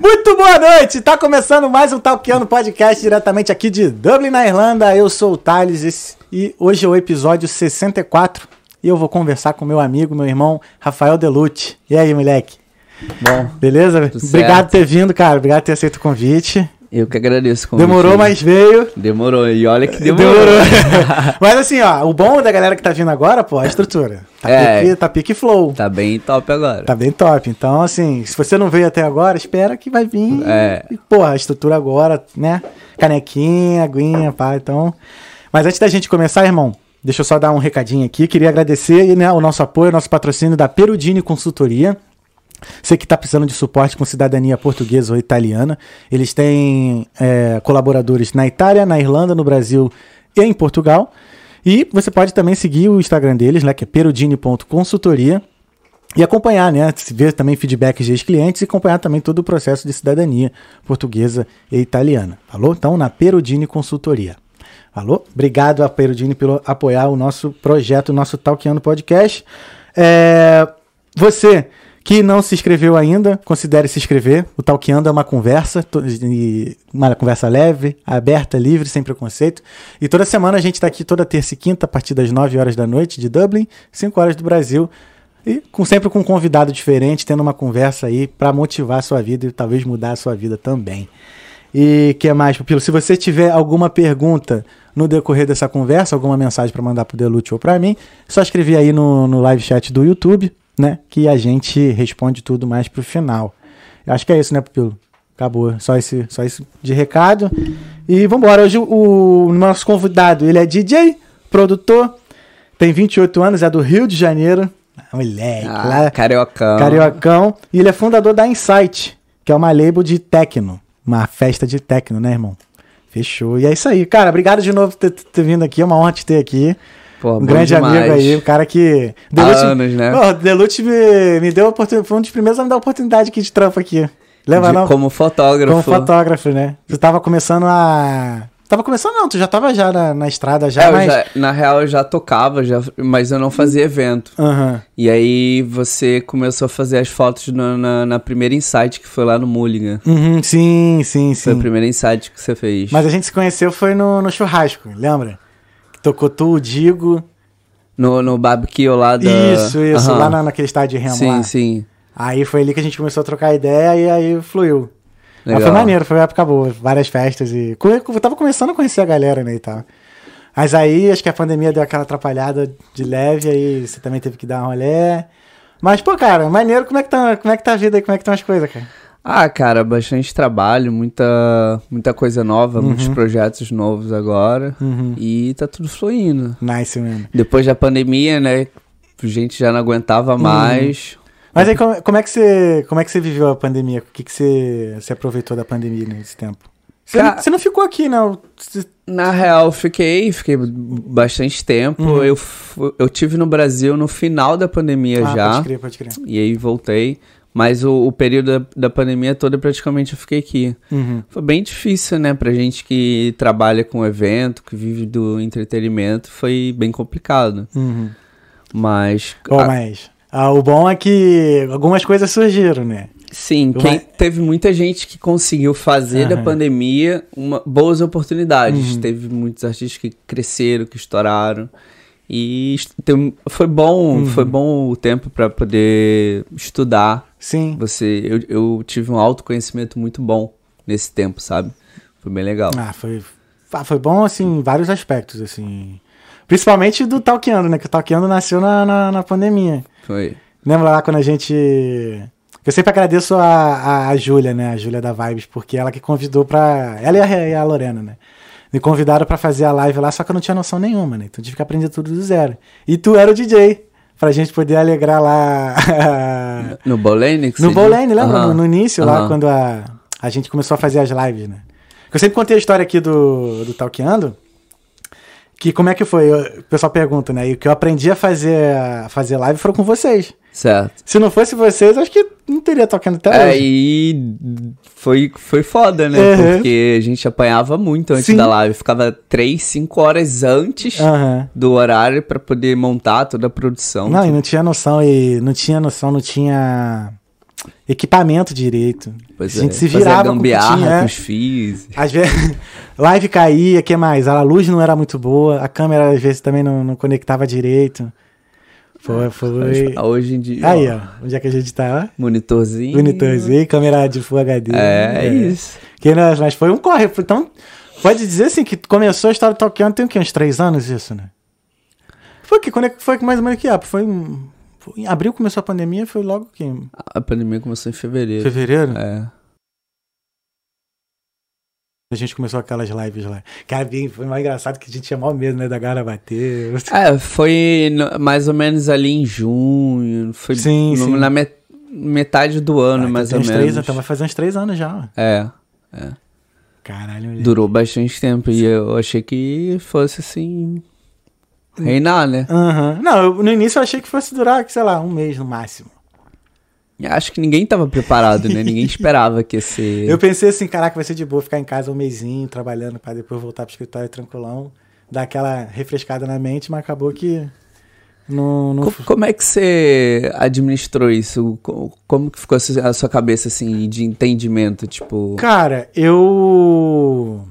Muito boa noite! Tá começando mais um Talkiano Podcast diretamente aqui de Dublin, na Irlanda. Eu sou o Thales e hoje é o episódio 64 e eu vou conversar com meu amigo, meu irmão Rafael Delucci. E aí, moleque? Bom, Beleza? Obrigado por ter vindo, cara. Obrigado por ter aceito o convite. Eu que agradeço. Demorou, aí. mas veio. Demorou, e olha que demorou. mas assim, ó, o bom da galera que tá vindo agora, pô, é a estrutura. Tá, É. pique, tá pique flow. Tá bem top agora. Tá bem top. Então, assim, se você não veio até agora, espera que vai vir. É. E, porra, a estrutura agora, né? Canequinha, aguinha, pá, então. Mas antes da gente começar, irmão, deixa eu só dar um recadinho aqui. Queria agradecer né, o nosso apoio, o nosso patrocínio da Perudini Consultoria. Você que está precisando de suporte com cidadania portuguesa ou italiana, eles têm é, colaboradores na Itália, na Irlanda, no Brasil e em Portugal. E você pode também seguir o Instagram deles, né, que é perudini.consultoria, e acompanhar, né, ver também feedbacks dos clientes e acompanhar também todo o processo de cidadania portuguesa e italiana. Falou? Então, na Perudini Consultoria. Falou? Obrigado a Perudini por apoiar o nosso projeto, o nosso Talkando Podcast. É, você que não se inscreveu ainda, considere se inscrever. O Talkando é uma conversa, uma conversa leve, aberta, livre, sem preconceito. E toda semana a gente está aqui toda terça e quinta, a partir das 9 horas da noite de Dublin, 5 horas do Brasil. E com, sempre com um convidado diferente, tendo uma conversa aí para motivar a sua vida e talvez mudar a sua vida também. E que mais, Pupilo? Se você tiver alguma pergunta no decorrer dessa conversa, alguma mensagem para mandar pro Delute ou para mim, é só escrever aí no, no live chat do YouTube, né? Que a gente responde tudo mais pro final. Eu acho que é isso, né, Pupilo? Acabou. Só esse, só isso de recado. E vambora. Hoje o, o nosso convidado, ele é DJ, produtor, tem 28 anos, é do Rio de Janeiro. Ah, Moleque, Ah, lá, cariocão. Cariocão. E ele é fundador da Insight, que é uma label de techno. Uma festa de techno, né, irmão? Fechou. E é isso aí. Cara, obrigado de novo por ter, ter vindo aqui. É uma honra te ter aqui. Pô, um grande demais. amigo aí, um cara que. Há anos, né? Pô, Delute me, me deu a oportunidade. Foi um dos primeiros a me dar a oportunidade aqui de trampo aqui. Leva De- não? Como fotógrafo. Como fotógrafo, né? Tu tava começando a. Tava começando, não, tu já tava já na, na estrada já, É, mas. já- na real, eu já tocava, já, mas eu não fazia evento. Aham. E aí você começou a fazer as fotos na, na, na primeira insight, que foi lá no Mulligan. Uhum, sim, sim, Foi a sim. primeira insight que você fez. Mas a gente se conheceu foi no, no churrasco, lembra? Tocou tu, o Digo. No, no barbecue lá da... Isso, isso, Aham. lá na, naquele estádio de remo Sim, lá. sim. Aí foi ali que a gente começou a trocar ideia e aí fluiu. Mas Legal. foi maneiro, foi uma época boa, várias festas e. Eu tava começando a conhecer a galera, né, e tal. Mas aí acho que a pandemia deu aquela atrapalhada de leve, aí você também teve que dar um rolé. Mas, pô, cara, maneiro, como é que tá, como é que tá a vida aí, como é que estão as coisas, cara? Ah, cara, bastante trabalho, muita, muita coisa nova, Uhum. muitos projetos novos agora. E tá tudo fluindo. Nice, mano. Depois da pandemia, né? A gente já não aguentava Uhum. mais. Mas aí, como, como é que você, como é que você viveu a pandemia? O que, que você, você aproveitou da pandemia nesse tempo? Você, Ca- não, você não ficou aqui, não? Você- Na real, fiquei, fiquei bastante tempo. Uhum. Eu, eu tive no Brasil no final da pandemia Ah, já. Pode crer, pode crer. E aí voltei. Mas o, o período da, da pandemia toda praticamente eu fiquei aqui. Uhum. Foi bem difícil, né? Pra gente que trabalha com evento, que vive do entretenimento, foi bem complicado. Uhum. Mas. Bom, a- mas ah, o bom é que algumas coisas surgiram, né? Sim, quem, teve muita gente que conseguiu fazer da Aham. pandemia uma, boas oportunidades. Uhum. Teve muitos artistas que cresceram, que estouraram. E tem- foi bom, Uhum. foi bom o tempo para poder estudar. Sim. Você, eu, eu tive um autoconhecimento muito bom nesse tempo, sabe? Foi bem legal. Ah, foi, ah, foi bom, assim, em vários aspectos, assim. Principalmente do Talkeando, né? Que o Talkeando nasceu na, na, na pandemia. Foi. Lembra lá quando a gente. Eu sempre agradeço a, a, a Júlia, né? A Júlia da Vibes, porque ela que convidou pra. Ela e a, e a Lorena, né? Me convidaram pra fazer a live lá, só que eu não tinha noção nenhuma, né? Então eu tive que aprender tudo do zero. E tu era o DJ, pra gente poder alegrar lá. No Bolene? que no Bolane, lembra? Aham. No, no início, lá, Aham. quando a, a gente começou a fazer as lives, né? Eu sempre contei a história aqui do, do Talkeando, que como é que foi? Eu- o pessoal pergunta, né? E o que eu aprendi a fazer, a fazer live foram com vocês. Certo. Se não fosse vocês, acho que não teria Talkeando até É, hoje. e foi, foi foda, né? Uhum. Porque a gente apanhava muito antes Sim. da live. Ficava 3, 5 horas antes Aham. do horário pra poder montar toda a produção. Não, e não tinha noção, e não tinha noção, não tinha. Equipamento direito. Pois a gente é, se virava com tinha, é. com os fios. Às vezes, live caía, que mais? A luz não era muito boa, a câmera às vezes também não, não conectava direito. Foi, foi. Hoje em dia. Aí, ó, onde é que a gente tá? Monitorzinho. Monitorzinho, câmera de Full HD. É, é isso. Que, né, mas foi um corre. Então, pode dizer assim que começou a história do Talkando tem o quê? Uns três anos isso, né? Foi que quando é que foi mais ou menos que ah, foi, em- abril começou a pandemia, foi logo que A pandemia começou em fevereiro. fevereiro. É. A gente começou aquelas lives lá. Cara, foi mais engraçado que a gente tinha mal medo, né, da galera bater. É, foi no- mais ou menos ali em junho. Foi Sim, no- sim. na met- metade do ano, Ah, mais ou menos. Três, então vai fazer uns três anos já. ó. É, Caralho, durou bastante tempo. E eu achei que fosse assim. Reinar, né? Aham. Não, eu- no início eu achei que fosse durar, sei lá, um mês no máximo. Acho que ninguém tava preparado, né? Ninguém esperava que ser. Eu pensei assim, caraca, vai ser de boa ficar em casa um mêsinho, trabalhando, pra depois voltar pro escritório tranquilão, dar aquela refrescada na mente, mas acabou que não... não Co- Como é que você administrou isso? Co- Como que ficou a sua a sua cabeça, assim, de entendimento? Tipo, Cara, eu.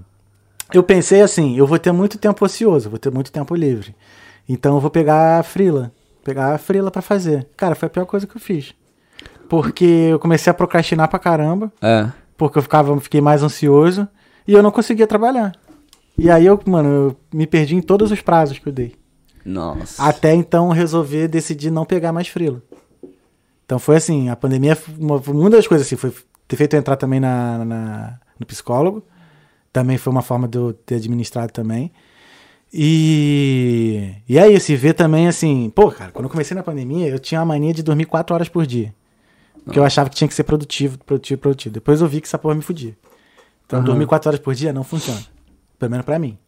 Eu pensei assim, eu vou ter muito tempo ocioso, vou ter muito tempo livre. Então eu vou pegar a frila. Pegar a frila pra fazer. Cara, foi a pior coisa que eu fiz. Porque eu comecei a procrastinar pra caramba, é. porque eu ficava, fiquei mais ansioso e eu não conseguia trabalhar. E aí eu, mano, eu me perdi em todos os prazos que eu dei. Nossa. Até então resolver decidir não pegar mais frila. Então foi assim, a pandemia, foi uma, uma das coisas assim, foi ter feito eu entrar também na, na- no psicólogo. Também foi uma forma de eu ter administrado também. E, e é isso, e ver também assim, pô, cara, quando eu comecei na pandemia, eu tinha a mania de dormir quatro horas por dia. Porque eu achava que tinha que ser produtivo, produtivo, produtivo. Depois eu vi que essa porra me fudia. Então Aham. dormir quatro horas por dia não funciona. Pelo menos pra mim.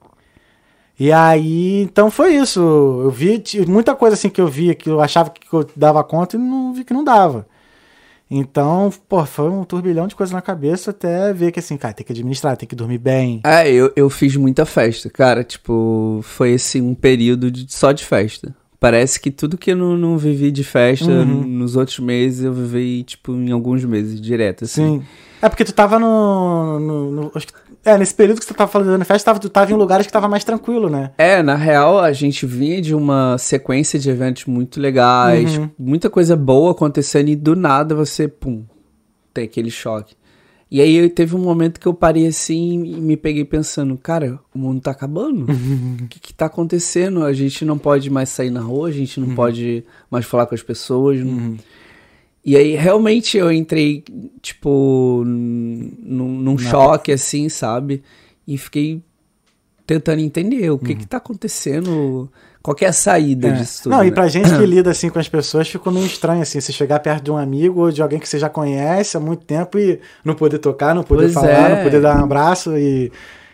E aí, então foi isso. Eu vi muita coisa assim que eu via que eu achava que eu dava conta e não vi que não dava. Então, pô, foi um turbilhão de coisas na cabeça até ver que assim, cara, tem que administrar, tem que dormir bem. É, eu, eu fiz muita festa, cara. Tipo, foi esse um período de- só de festa. Parece que tudo que eu não, não vivi de festa Uhum. nos outros meses, eu vivi, tipo, em alguns meses, direto, assim. Sim. É porque tu tava no. no- no- acho que- é, nesse período que tu tava falando festa, tava, tu tava em lugares que tava mais tranquilo, né? É, na real, a gente vinha de uma sequência de eventos muito legais, Uhum. muita coisa boa acontecendo e do nada você, pum, tem aquele choque. E aí teve um momento que eu parei assim e me peguei pensando, cara, o mundo tá acabando. O que que tá acontecendo? A gente não pode mais sair na rua, a gente não pode mais falar com as pessoas. não- E aí realmente eu entrei, tipo, num, num choque assim, sabe? E fiquei tentando entender o que que tá acontecendo, qual que é a saída É. disso tudo. Não, e né? pra gente que lida assim com as pessoas, ficou meio estranho assim, você chegar perto de um amigo ou de alguém que você já conhece há muito tempo e não poder tocar, não poder Pois falar, é. não poder dar um abraço e,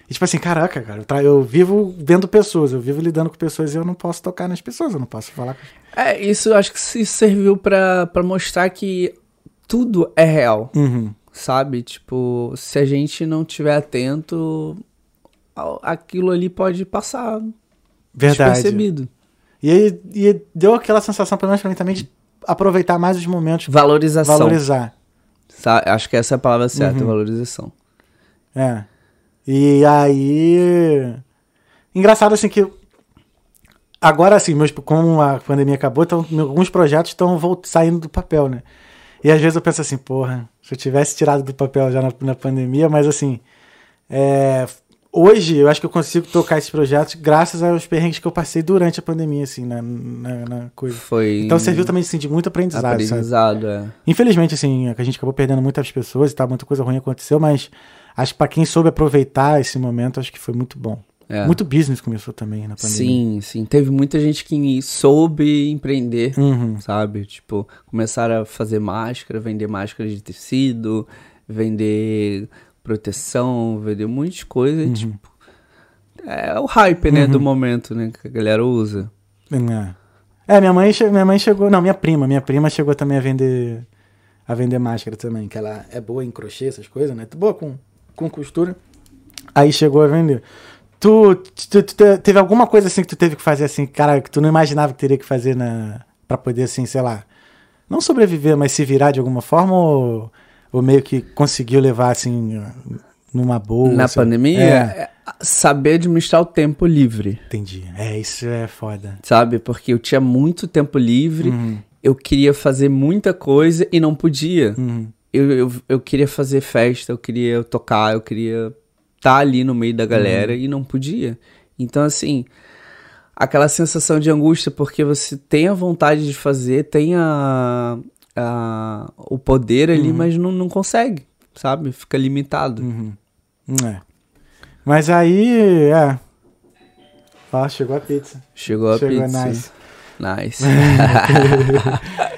e tipo assim, caraca, cara, eu, eu vivo vendo pessoas, eu vivo lidando com pessoas e eu não posso tocar nas pessoas, eu não posso falar com É, isso acho que isso serviu pra, pra mostrar que tudo é real, Uhum. sabe? Tipo, se a gente não tiver atento, aquilo ali pode passar Verdade. despercebido. E aí e deu aquela sensação, pelo menos pra mim também, de aproveitar mais os momentos, Valorização. valorizar. Acho que essa é a palavra certa, Uhum. valorização. É. E aí. Engraçado assim que. Agora assim, meus, como a pandemia acabou, então alguns projetos estão saindo do papel, né? E às vezes eu penso assim, porra, se eu tivesse tirado do papel já na, na pandemia, mas assim. é, hoje eu acho que eu consigo tocar esses projetos graças aos perrengues que eu passei durante a pandemia, assim, na, na, na coisa. Foi Então serviu também assim, de muito aprendizado, sabe? aprendizado, é. Infelizmente, assim, a gente acabou perdendo muitas pessoas e tá, muita coisa ruim aconteceu, mas acho que pra quem soube aproveitar esse momento, acho que foi muito bom. É. Muito business começou também na pandemia. Sim, sim. Teve muita gente que soube empreender, Uhum. sabe? Tipo, começaram a fazer máscara, vender máscara de tecido, vender proteção, vender um monte de coisa. Uhum. Tipo, é o hype, né, do momento, né, que a galera usa. É, minha mãe, minha mãe chegou, não, minha prima, minha prima chegou também a vender a vender máscara também, que ela é boa em crochê, essas coisas, né? Boa com, com costura. Aí chegou a vender. Tu, tu, tu te- teve alguma coisa assim que tu teve que fazer assim, cara, que tu não imaginava que teria que fazer na para poder assim, sei lá, Não sobreviver, mas se virar de alguma forma ou, ou meio que conseguiu levar assim numa boa? Na assim? pandemia, É, é saber administrar o tempo livre, entendi. É, isso é foda. sabe? Porque eu tinha muito tempo livre, Uhum, eu queria fazer muita coisa e não podia. uhum, Eu, eu, eu queria fazer festa, eu queria tocar, eu queria estar ali no meio da galera Uhum. e não podia. Então, assim, aquela sensação de angústia, porque você tem a vontade de fazer, tem a, a- o poder ali, mas não, não consegue, sabe? Fica limitado. uhum. É. Mas aí, é. Ó, chegou a pizza. Chegou a chegou pizza. nice. Nice.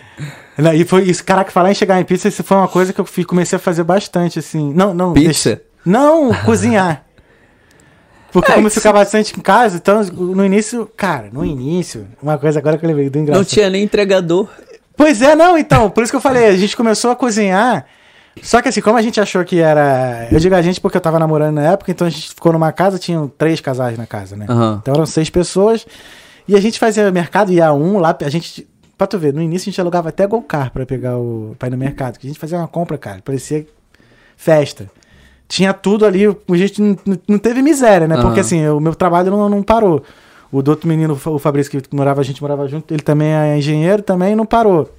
Não, E foi isso, caraca, falar em chegar em pizza, isso foi uma coisa que eu fui- comecei a fazer bastante, assim. Não, não. Pizza? deixa- Não, cozinhar. Porque É, como eu ficava bastante em casa, então no início, cara, no início, uma coisa agora que eu lembrei do engraçado. não tinha nem entregador. Pois é, não, então, por isso que eu falei, a gente começou a cozinhar. Só que assim, como a gente achou que era. Eu digo a gente porque eu tava namorando na época, então a gente ficou numa casa, tinham três casais na casa, né? Aham. Então eram seis pessoas. E a gente fazia mercado, ia um lá, a gente. Pra tu ver, no início a gente alugava até Golcar pra pegar o. pra ir no mercado. Que a gente fazia uma compra, cara. Parecia festa. Tinha tudo ali, a gente não, não teve miséria, né? Aham. Porque assim, o meu trabalho não, não parou. O do outro menino, o Fabrício, que morava, a gente morava junto, ele também é engenheiro, também não parou.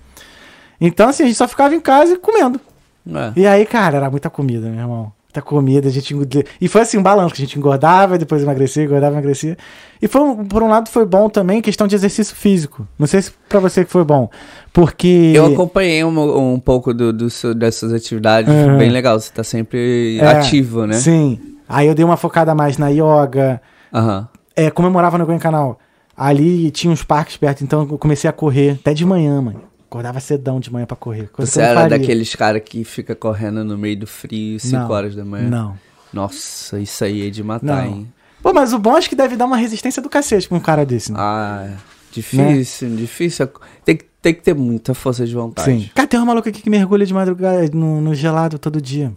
Então, assim, a gente só ficava em casa e comendo. É. E aí, cara, era muita comida, meu irmão. Muita comida, a gente. E foi assim, um balanço, que a gente engordava, depois emagrecia, engordava, emagrecia. E foi, por um lado foi bom também, questão de exercício físico. Não sei se pra você que foi bom. Porque. Eu acompanhei um, um pouco do, do seu- dessas atividades, Uhum. bem legal. Você tá sempre É, ativo, né? Sim. Aí eu dei uma focada mais na yoga. Aham. É, como eu morava no Goiânia Canal, ali tinha uns parques perto, então eu comecei a correr até de manhã, mano. Acordava cedão de manhã pra correr. Você não era faria. daqueles caras que fica correndo no meio do frio 5 Não, horas da manhã? Não. Nossa, isso aí é de matar, Não. hein? Pô, mas o bom acho que deve dar uma resistência do cacete pra um cara desse, né? Ah, difícil, difícil. Tem, que- tem que ter muita força de vontade. Sim. Cara, tem um maluco aqui que mergulha de madrugada no, no gelado todo dia.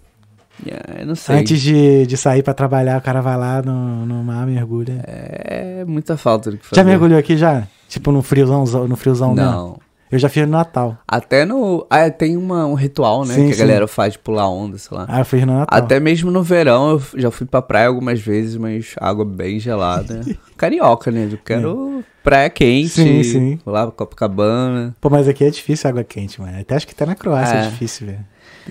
É, eu não sei. Antes de, de sair pra trabalhar, o cara vai lá no, no mar, mergulha. É muita falta do que fazer. já mergulhou aqui já? Tipo no friozão, no friozão mesmo? Eu já fiz no Natal. Até no. Ah, tem uma, um ritual, né? Sim, que a galera faz de pular onda, sei lá. Ah, eu fiz no Natal. Até mesmo no verão, eu já fui pra praia algumas vezes, mas água bem gelada. Carioca, né? Eu quero praia quente, Sim, sim. lá pra Copacabana. Pô, mas aqui é difícil água quente, mano. Até acho que até na Croácia é, É. difícil, velho.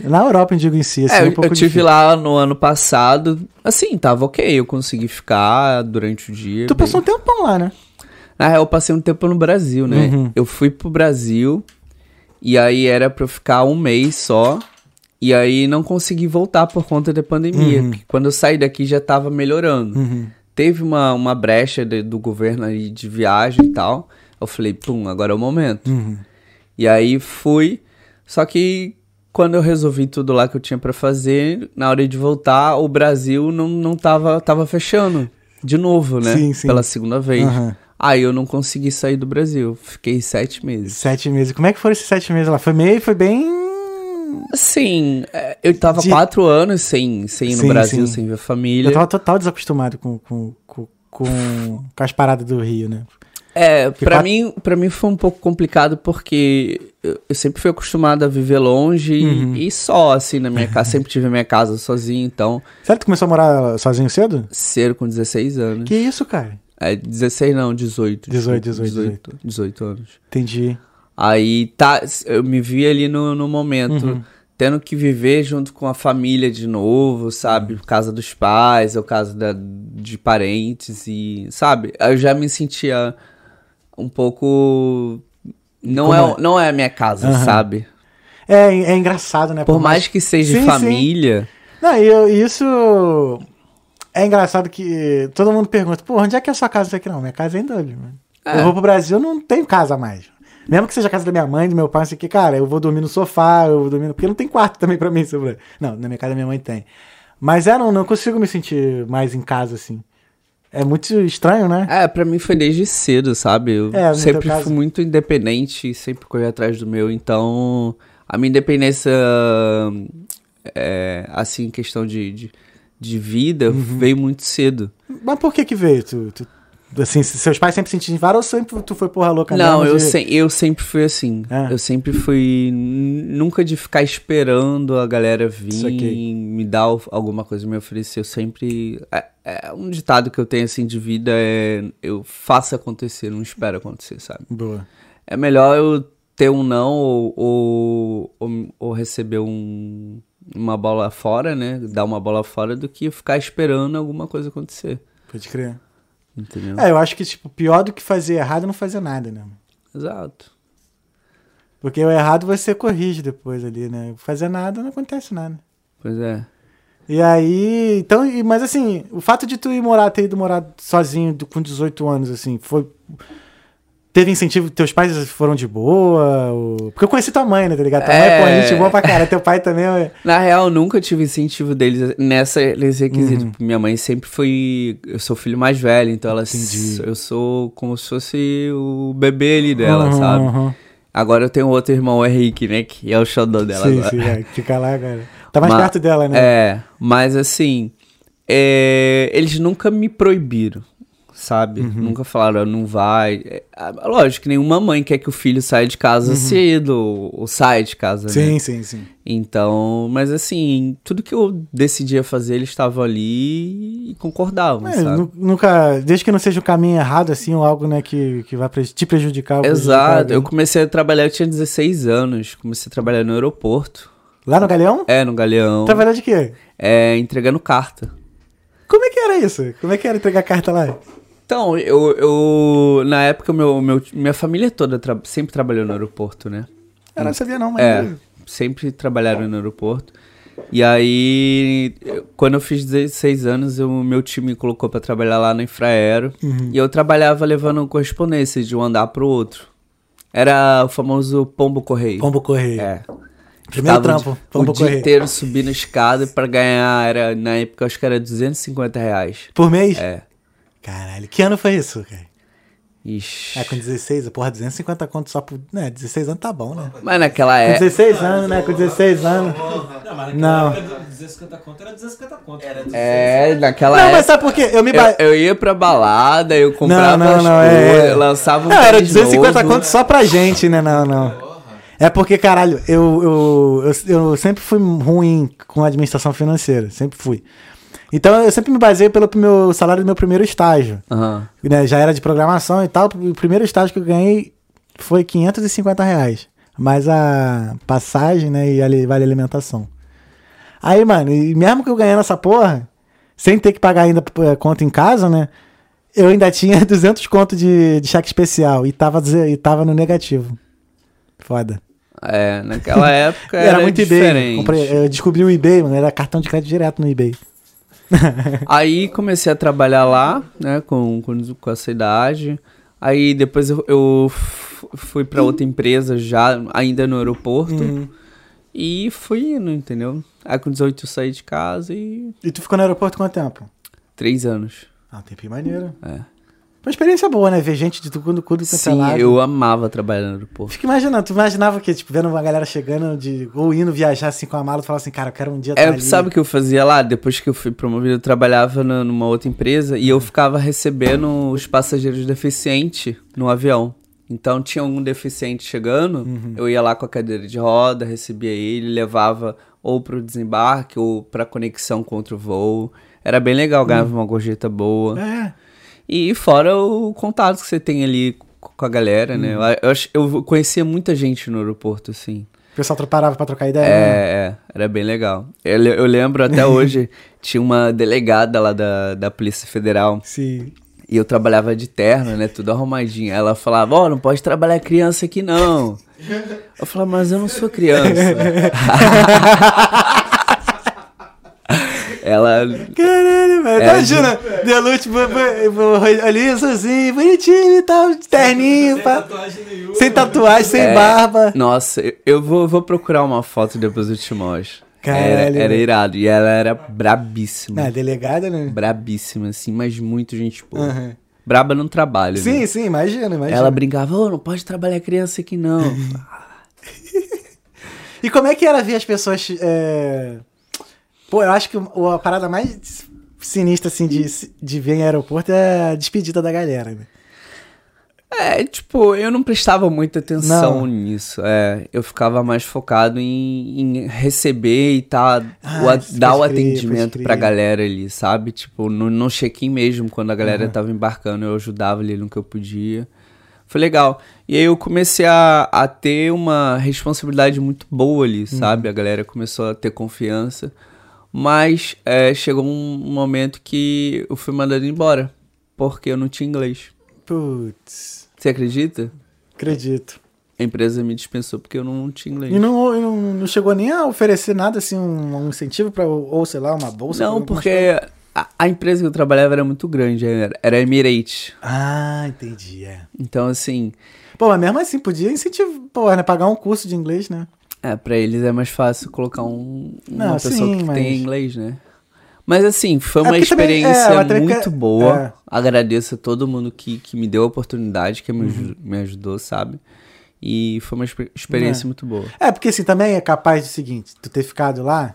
Na Europa, eu digo em si, assim, é, é eu, um pouco eu tive difícil. lá no ano passado, assim, tava ok, eu consegui ficar durante o dia. Tu bem- passou um tempão lá, né? Na real, eu passei um tempo no Brasil, né? Uhum. Eu fui pro Brasil e aí era pra eu ficar um mês só. E aí não consegui voltar por conta da pandemia. Uhum. Quando eu saí daqui já tava melhorando. Uhum. Teve uma, uma brecha de- do governo aí de viagem e tal. Eu falei, pum, agora é o momento. Uhum. E aí fui. Só que quando eu resolvi tudo lá que eu tinha pra fazer, na hora de voltar, o Brasil não, não tava, tava fechando. De novo, né? Sim, sim. Pela segunda vez. Aham. Aí eu não consegui sair do Brasil. Fiquei sete meses. Sete meses. Como é que foram esses sete meses lá? Foi meio, foi bem. Assim, é, eu tava De- quatro anos sem, sem ir no Sim, Brasil, sim. sem ver família. Eu tava total desacostumado com, com, com, com, com as paradas do Rio, né? É, pra quatro- mim, pra mim foi um pouco complicado porque eu, sempre fui acostumado a viver longe e- Uhum. e só, assim, na minha casa. sempre tive a minha casa sozinho, então, Sério que tu começou a morar sozinho cedo? cedo com 16 anos. Que isso, cara? É, 16 não, 18. 18, desculpa, 18, 18, 18 anos. Entendi. Aí tá, eu me vi ali no, no momento, Uhum. tendo que viver junto com a família de novo, sabe? Casa dos pais, ou casa da, de parentes, e, sabe? Eu já me sentia um pouco. Não, Como é, é? não é a minha casa, Aham. sabe? É, é engraçado, né? Por mais que seja Sim, sim. família. Não, e eu- isso é engraçado que todo mundo pergunta, pô, onde é que é a sua casa aqui? Não, minha casa é em Dublin, mano. É. Eu vou pro Brasil, eu não tenho casa mais. Mesmo que seja a casa da minha mãe, do meu pai, isso aqui, cara, eu vou dormir no sofá, eu vou dormir no... Porque não tem quarto também pra mim. Sobre... Não, na minha casa minha mãe tem. Mas é, não, não consigo me sentir mais em casa, assim. É muito estranho, né? É, pra mim foi desde cedo, sabe? Eu É, sempre caso- fui muito independente, sempre corri atrás do meu, então a minha independência, é, assim, questão de, de, de vida, Uhum. veio muito cedo. Mas por que que veio? Tu, tu- Assim, se seus pais sempre se incentivaram ou sempre tu foi porra louca Não, eu, de- se- eu sempre fui assim. É. Eu sempre fui. Nunca de ficar esperando a galera vir me dar al- alguma coisa, me oferecer. Eu sempre. É, é um ditado que eu tenho assim de vida é. Eu faço acontecer, não espero acontecer, sabe? Boa. É melhor eu ter um não ou, ou, ou, ou receber um, uma bola fora, né? Dar uma bola fora do que ficar esperando alguma coisa acontecer. Pode crer. Entendeu? É, eu acho que, tipo, pior do que fazer errado é não fazer nada, né? Exato. Porque o errado você corrige depois ali, né? Fazer nada não acontece nada. Pois é. E aí, então, mas assim, o fato de tu ir morar, ter ido morar sozinho com 18 anos, assim, foi. Teve incentivo, teus pais foram de boa? Ou... Porque eu conheci tua mãe, né, tá ligado? Tua mãe, É. pô, gente boa pra cara. Teu pai também é. Na real, eu nunca tive incentivo deles nessa, nesse requisito. Uhum. Minha mãe sempre foi. Eu sou o filho mais velho, então ela. Entendi. Eu sou como se fosse o bebê ali dela, Uhum, sabe? uhum. Agora eu tenho outro irmão, o Henrique, né? Que é o xodó dela Sim, agora. sim, é, fica lá, cara. Tá mais Ma- perto dela, né? É, mas assim, é, eles nunca me proibiram, sabe? Uhum. Nunca falaram, não vai. É, lógico que nenhuma mãe quer que o filho saia de casa cedo, ou, ou saia de casa, né? Uhum. Sim, sim, sim. Então, mas assim, tudo que eu decidia fazer, eles estavam ali e concordavam, É, sabe? nu- nunca, desde que não seja o caminho errado, assim, ou algo, né, que, que vai te prejudicar. Exato, eu comecei a trabalhar, eu tinha 16 anos, comecei a trabalhar no aeroporto, Lá no Galeão? é, no Galeão, Trabalhar de quê? é, entregando carta. Como é que era isso? Como é que era entregar carta lá? Então, eu, eu na época, meu, meu, minha família toda tra- sempre trabalhou no aeroporto, né? Eu não sabia não, mas... É, sempre trabalharam no aeroporto. E aí, quando eu fiz 16 anos, o meu time me colocou pra trabalhar lá no Infraero. Uhum. E eu trabalhava levando correspondência de um andar pro outro. Era o famoso pombo correio. Pombo Correio. É. Primeiro Ficava trampo, o, pombo o dia correio. inteiro subindo escada pra ganhar, era, na época, acho que era 250 reais. Por mês? É. Caralho, que ano foi isso, cara? Ixi. É, com 16, porra, 250 conto só por... Né, 16 anos tá bom, né? Mas naquela Com época... 16 anos, né? Com 16 anos. Não, mas Não. naquela época, 250 conto era 250 conto. Era É, naquela Não, época... mas sabe por quê? Eu me... Ba... Eu, eu ia pra balada, eu comprava não, as não, coisas, é- lançava um Não, era tênis 250 novo. conto só pra gente, né? Não, não. É porque, caralho, eu, eu, eu, eu sempre fui ruim com administração financeira. Sempre fui. Então eu sempre me baseei pelo meu salário do meu primeiro estágio. Aham. né, já era de programação e tal. O primeiro estágio que eu ganhei foi 550 reais. Mais a passagem, né? E a vale alimentação. Aí, mano, e mesmo que eu ganhei nessa porra, sem ter que pagar ainda eh, conta em casa, né? Eu ainda tinha 200 conto de, de cheque especial e tava, e tava no negativo. Foda. É, naquela época Era, era, muito eBay. diferente. Comprei- eu descobri o eBay, mano. Era cartão de crédito direto no eBay. Aí comecei a trabalhar lá, né, com, com, com essa idade. Aí depois eu, eu fui pra outra empresa já, ainda no aeroporto. Uhum. E fui indo, entendeu? Aí com 18 eu saí de casa e... E tu ficou no aeroporto quanto tempo? Três anos. Ah, um tempinho maneiro. É. Uma experiência boa, né? Ver gente de tudo quando quando Sim, eu amava trabalhar no aeroporto. Fica imaginando, tu imaginava que, tipo, vendo uma galera chegando de, ou indo viajar assim com a mala, tu falava assim, cara, eu quero um dia É, sabe o que eu fazia lá? Depois que eu fui promovido, eu trabalhava na- numa outra empresa e eu ficava recebendo os passageiros deficientes no avião. Então tinha algum deficiente chegando, eu ia lá com a cadeira de roda, recebia ele, levava ou pro desembarque ou pra conexão com outro voo. Era bem legal, ganhava uma gorjeta boa. É. E fora o contato que você tem ali com a galera, né? Eu, eu, ach- eu conhecia muita gente no aeroporto, assim. O pessoal parava pra trocar ideia. né? É, é, era bem legal. Eu, eu lembro até hoje, tinha uma delegada lá da, da Polícia Federal Sim. e eu trabalhava de terno, né? Tudo arrumadinho. Ela falava: Ó, não pode trabalhar criança aqui não. Eu falava: Mas eu não sou criança. Ela. Caralho, velho. É, Imagina, Delute bu- bu- ali sozinho, bonitinho e tal, de terninho, pá. Tatuagem nenhuma. sem tatuagem, sem É, barba. Nossa, eu- vou, vou procurar uma foto depois eu te mostro. Caralho, Era, era irado. E ela era brabíssima. Ah, delegada, né? Brabíssima, assim, mas muito gente boa. Aham. Braba no trabalho. né? Sim, sim, imagina, imagina. Ela brincava, ô, não pode trabalhar criança aqui não. E como é que era ver as pessoas. é, Pô, eu acho que a parada mais sinistra, assim, de, de ver em aeroporto é a despedida da galera, né? É, tipo, eu não prestava muita atenção Não. nisso. É, eu ficava mais focado em, em receber e tá, Ah, o dar o crer, atendimento pra galera ali, sabe? Tipo, no, no check-in mesmo, quando a galera Aham. tava embarcando, eu ajudava ali no que eu podia. Foi legal. E aí eu comecei a, a ter uma responsabilidade muito boa ali, sabe? A galera começou a ter confiança. Mas é, chegou um momento que eu fui mandado embora, porque eu não tinha inglês. Putz, Você acredita? acredito. A empresa me dispensou porque eu não tinha inglês. E não, não, não chegou nem a oferecer nada, assim, um, um incentivo pra, ou sei lá, uma bolsa? Não, porque a, a empresa que eu trabalhava era muito grande, era, era Emirates. Ah, entendi, é. Então, assim, Pô, mas mesmo assim, podia incentivar, pô, né? Pagar um curso de inglês, né? É, pra eles é mais fácil colocar um, uma Não, pessoa sim, que mas- tem inglês, né? Mas assim, foi É uma também, é, experiência eu até muito boa. é. Agradeço a todo mundo que, que me deu a oportunidade, que me, Uhum. me ajudou, sabe? E foi uma exper- experiência É. muito boa. É, porque assim, também é capaz de seguinte, tu ter ficado lá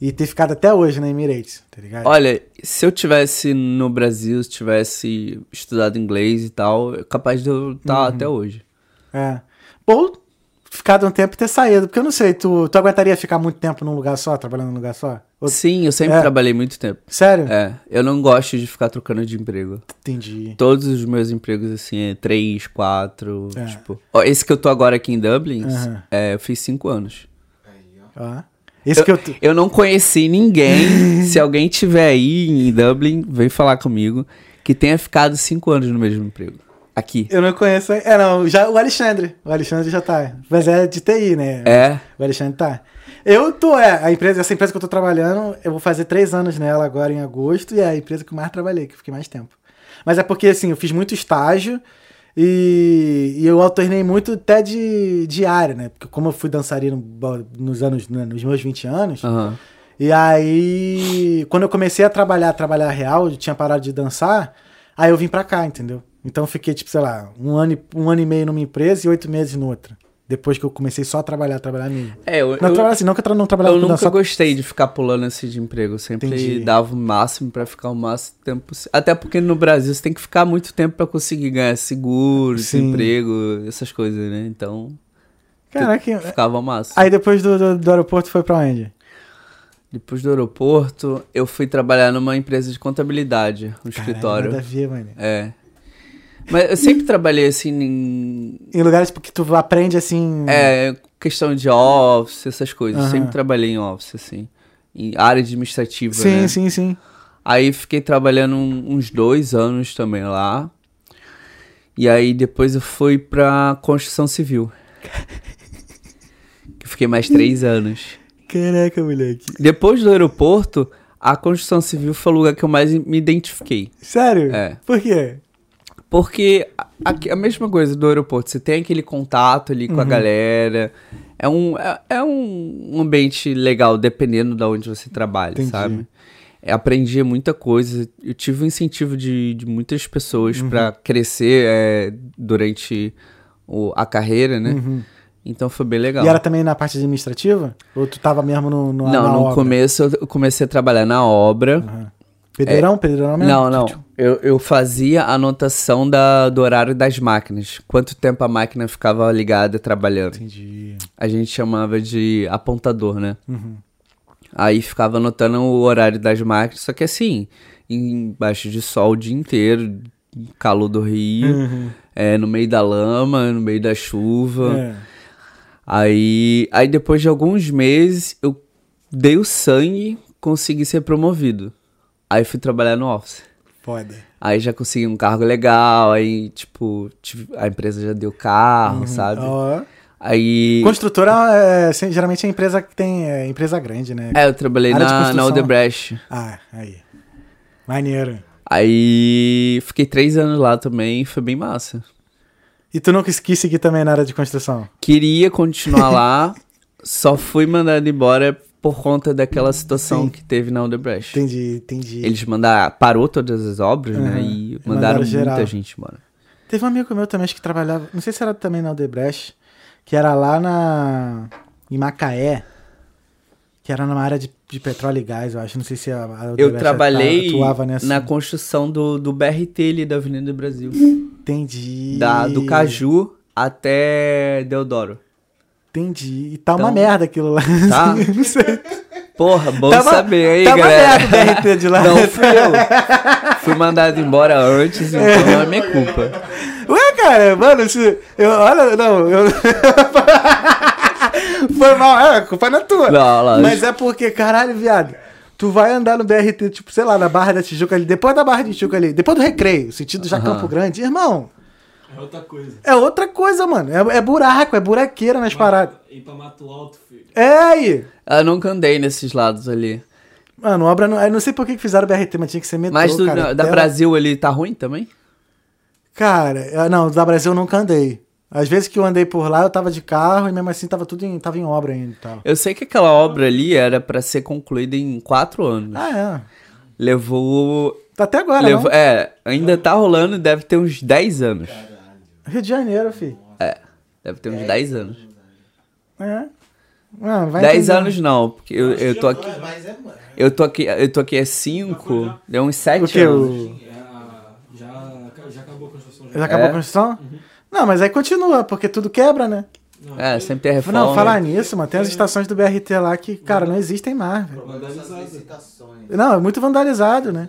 e ter ficado até hoje na Emirates, tá ligado? Olha, se eu tivesse no Brasil, se tivesse estudado inglês e tal, é capaz de eu estar Uhum. até hoje. É. Ou ficado um tempo e ter saído, porque eu não sei, tu, tu aguentaria ficar muito tempo num lugar só, trabalhando num lugar só? Ou- Sim, eu sempre É. trabalhei muito tempo. Sério? É, eu não gosto de ficar trocando de emprego. Entendi. Todos os meus empregos, assim, é três, quatro, É. tipo... Ó, esse que eu tô agora aqui em Dublin, Aham. é, eu fiz cinco anos. Ó. Esse que eu. tu- Eu não conheci ninguém, se alguém tiver aí em Dublin, vem falar comigo, que tenha ficado cinco anos no mesmo emprego. Aqui. Eu não conheço. É, não, já, o Alexandre. O Alexandre já tá. Mas é de TI, né? É, O Alexandre tá. Eu tô, é, a empresa, essa empresa que eu tô trabalhando, eu vou fazer três anos nela agora em agosto, e é a empresa que eu mais trabalhei, que eu fiquei mais tempo. Mas é porque, assim, eu fiz muito estágio e, e eu alternei muito até de, de área, né? Porque como eu fui dançarino nos anos, né, nos meus 20 anos, aham. e aí, quando eu comecei a trabalhar, trabalhar real, eu tinha parado de dançar, aí eu vim pra cá, entendeu? Então eu fiquei, tipo, sei lá, um ano, e- um ano e meio numa empresa e oito meses noutra. Depois que eu comecei só a trabalhar, trabalhar mesmo. É, eu, Não, eu, assim, não que eu tra- não trabalhava eu nunca dança. gostei de ficar pulando esse de emprego. Eu sempre Entendi. dava o máximo pra ficar o máximo tempo possível. Até porque no Brasil você tem que ficar muito tempo pra conseguir ganhar seguro, emprego, essas coisas, né? Então, Caraca, ficava o máximo. aí depois do, do, do aeroporto foi pra onde? Depois do aeroporto, eu fui trabalhar numa empresa de contabilidade, um Caralho, escritório. Nada a ver, mano. É. Mas eu sempre trabalhei assim em. Em lugares porque tu aprende assim. É, questão de office, essas coisas. Aham. Sempre trabalhei em office, assim. Em área administrativa, sim, né? sim, sim. Aí fiquei trabalhando uns dois anos também lá. E aí depois eu fui pra construção civil. Que fiquei mais três anos. Caraca, moleque. Depois do aeroporto, a construção civil foi o lugar que eu mais me identifiquei. Sério? É. Por quê? Porque a, a- mesma coisa do aeroporto, você tem aquele contato ali com a galera. É um, é, é um ambiente legal, dependendo de onde você trabalha, Entendi. sabe? É, aprendi muita coisa. Eu tive o incentivo de, de muitas pessoas pra crescer é, durante o- a carreira, né? Uhum. Então foi bem legal. E era também na parte administrativa? Ou tu tava mesmo no, no Não, no obra? começo eu comecei a trabalhar na obra. Pedreirão? Pedreirão mesmo? Não, não. Eu, eu fazia a anotação da, do horário das máquinas. Quanto tempo a máquina ficava ligada trabalhando. Entendi. A gente chamava de apontador, né? Uhum. Aí ficava anotando o horário das máquinas, só que assim, embaixo de sol o dia inteiro, calor do Rio, Uhum. é, no meio da lama, no meio da chuva. É. Aí, aí depois de alguns meses, eu dei o sangue, consegui ser promovido. Aí fui trabalhar no office. Foda. Aí já consegui um cargo legal, aí, tipo, a empresa já deu carro, sabe? Ó. Aí. Construtora é, geralmente é empresa que tem. É empresa grande, né? É, eu trabalhei na, na. Odebrecht. Ah, aí. Maneiro. Aí fiquei três anos lá também, foi bem massa. E tu quis, quis seguir também na área de construção? Queria continuar lá, só fui mandado embora por conta daquela situação Sim. que teve na Odebrecht. Entendi, entendi. Eles mandaram, parou todas as obras, né? Uhum. E E mandaram, mandaram muita gente embora. Teve um amigo meu também acho que trabalhava, não sei se era também na Odebrecht, que era lá na em Macaé. Que era numa área de, de petróleo e gás, eu acho. Não sei se a, a Eu Odebrecht trabalhei atuava nessa. na construção do, do BRT ali da Avenida do Brasil. Entendi. Da, do Caju até Deodoro. Entendi. E tá uma Então- merda aquilo lá. Tá? não sei. Porra, bom Tava- saber aí, tava galera. merda o BRT de lá. Não fui eu. Fui mandado embora antes, então não é minha culpa. Ué, cara, mano, se, eu, olha, não, eu... Foi mal, é, a culpa não é tua. Não, lógico. Mas é porque, caralho, viado, tu vai andar no BRT, tipo, sei lá, na Barra da Tijuca ali, depois da Barra de Tijuca ali, depois do Recreio, sentido já Aham. Campo Grande, irmão, É outra coisa. é outra coisa, mano, é, é buraco, é buraqueira nas paradas. Ir pra Mato Alto, filho. É aí. Eu nunca andei nesses lados ali. Mano, obra, não, eu não sei por que que fizeram BRT, mas tinha que ser metrô, Mas do- cara. da Brasil ali tá ruim também? Cara, não, da Brasil eu nunca andei. Às vezes que eu andei por lá, eu tava de carro e mesmo assim tava tudo em, tava em obra ainda e tal. Eu sei que aquela obra ali era pra ser concluída em quatro anos. Ah, é. Levou. Tá até agora, levou não? é, ainda tá rolando, deve ter uns 10 anos. Rio de Janeiro, filho. É, deve ter uns 10 anos. É. Não, vai 10 entender. anos não, porque eu, eu tô aqui. É. Eu tô aqui, eu tô aqui há 5, deu uns O 7 que? anos. O... É, já, já acabou a construção. Já acabou É? a construção? Não, mas aí continua, porque tudo quebra, né? É, sempre tem reforma. Não, falar nisso, mano, tem as estações do BRT lá que, cara, não existem mais, velho. Não, é muito vandalizado, né?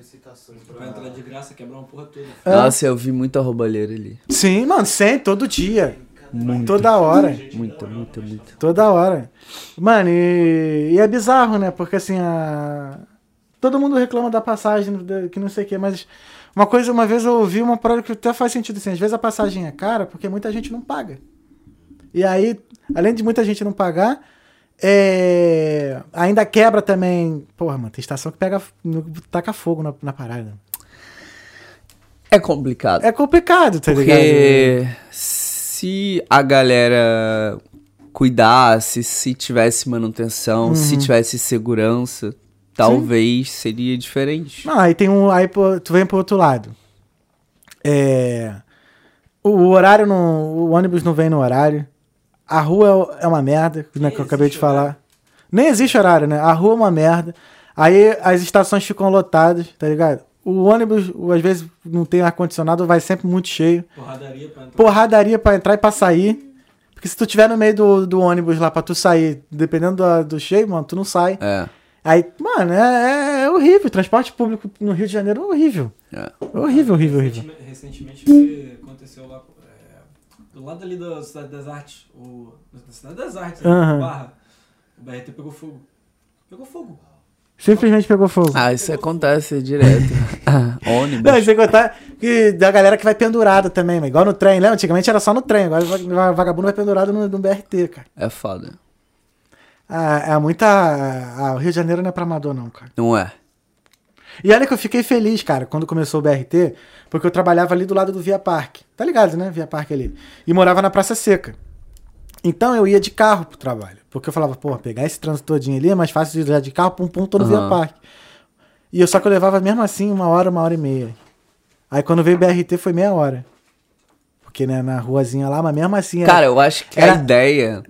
Pra entrar de graça, quebrar uma porra toda. É. Nossa, eu vi muita roubalheira ali. Sim, mano, sempre, todo dia. Muito. Toda hora. Muita, muita, muita. Toda hora. Mano, e, e é bizarro, né? Porque assim, a... todo mundo reclama da passagem, que não sei o quê, mas uma coisa, uma vez eu ouvi uma parada que até faz sentido assim, às vezes a passagem é cara porque muita gente não paga. E aí, além de muita gente não pagar, é... ainda quebra também. Porra, mano, tem estação que pega, taca fogo na, na parada. É complicado. É complicado, tá ligado? Porque se a galera cuidasse, se tivesse manutenção, Uhum. se tivesse segurança, talvez seria diferente. Não, aí tem um. Aí tu vem pro outro lado. É. O, o horário não. O ônibus não vem no horário. A rua é, é uma merda, né, que eu acabei de falar. Nem existe horário, né? A rua é uma merda. Aí as estações ficam lotadas, tá ligado? O ônibus, às vezes, não tem ar-condicionado, vai sempre muito cheio. Porradaria pra entrar. Porradaria pra entrar e pra sair. Porque se tu tiver no meio do, do ônibus lá pra tu sair, dependendo do, do cheio, mano, tu não sai. É. Aí, mano, é, é horrível. Transporte público no Rio de Janeiro é horrível. é. Horrível, horrível, horrível. Recentemente, recentemente foi- aconteceu lá é, do lado ali da Cidade das Artes. O, da Cidade das Artes, Aham. Barra. O BRT pegou fogo. Pegou fogo. Simplesmente pegou fogo. Ah, isso acontece direto. Ônibus. Não, e sem contar que da galera que vai pendurada também, mas igual no trem, lembra? Antigamente era só no trem, agora va- vagabundo vai pendurado no, no BRT, cara. É foda. Ah, é muita. Ah, o Rio de Janeiro não é pra amador, não, cara. Não é? E olha que eu fiquei feliz, cara, quando começou o BRT, porque eu trabalhava ali do lado do Via Parque. Tá ligado, né? Via Parque ali. E morava na Praça Seca. Então eu ia de carro pro trabalho. Porque eu falava, pô, pegar esse trânsito todinho ali é mais fácil de ir de carro pra um ponto no Via Aham. Parque. E eu só que eu levava mesmo assim uma hora, uma hora e meia. Aí quando veio o BRT foi meia hora. Porque né, na ruazinha lá, mas mesmo assim. era- Cara, eu acho que Era- a ideia.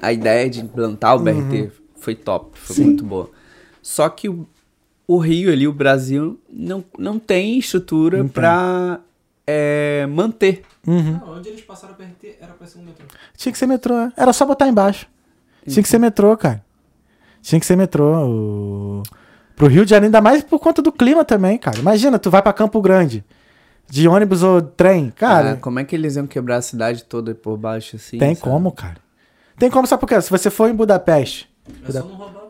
A ideia de implantar o BRT foi top, foi Sim. muito boa. Só que o, o Rio ali, o Brasil, não, não tem estrutura tem. pra é, manter. Uhum. Ah, onde eles passaram o BRT era pra ser um metrô. Tinha que ser metrô, é. era só botar embaixo. Tinha que ser metrô, cara. Tinha que ser metrô. O... Pro Rio de Janeiro, ainda mais por conta do clima também, cara. Imagina, tu vai pra Campo Grande, de ônibus ou trem, cara. Ah, como é que eles iam quebrar a cidade toda por baixo assim? tem sabe? como, cara. Tem como, sabe por quê? Se você for em Budapeste. É só não roubar.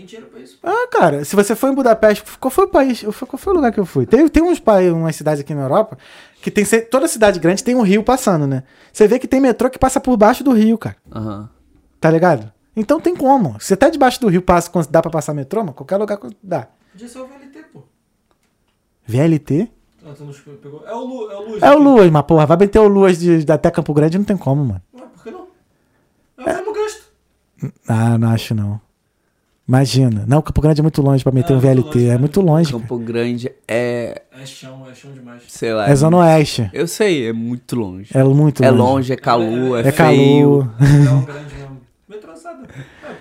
Tem dinheiro pra isso. Ah, cara, se você for em Budapeste, qual foi o país? Qual foi o lugar que eu fui? Tem, tem uns países, umas cidades aqui na Europa que tem. se- Toda cidade grande tem um rio passando, né? Você vê que tem metrô que passa por baixo do rio, cara. Aham. Tá ligado? Então tem como. Você tá debaixo do rio, passa, dá pra passar metrô, mano? Qualquer lugar dá. Podia ser o VLT, pô. VLT? Ah, tu não pegou. É o Lu, é o Luz. É o aqui. Luas, mas porra, vai meter o Luas de, de até Campo Grande, não tem como, mano. Ué, por que não? É o mesmo gasto. Ah, não acho não. Imagina. Não, Campo Grande é muito longe pra meter É, um muito VLT. longe, é né? muito longe. cara. Campo Grande é. É chão, é chão demais. Sei lá. É Zona Oeste. Eu sei, é muito longe. É muito É longe. longe, é calor, é, É feio. calor. É um grande mesmo. Metrô assado.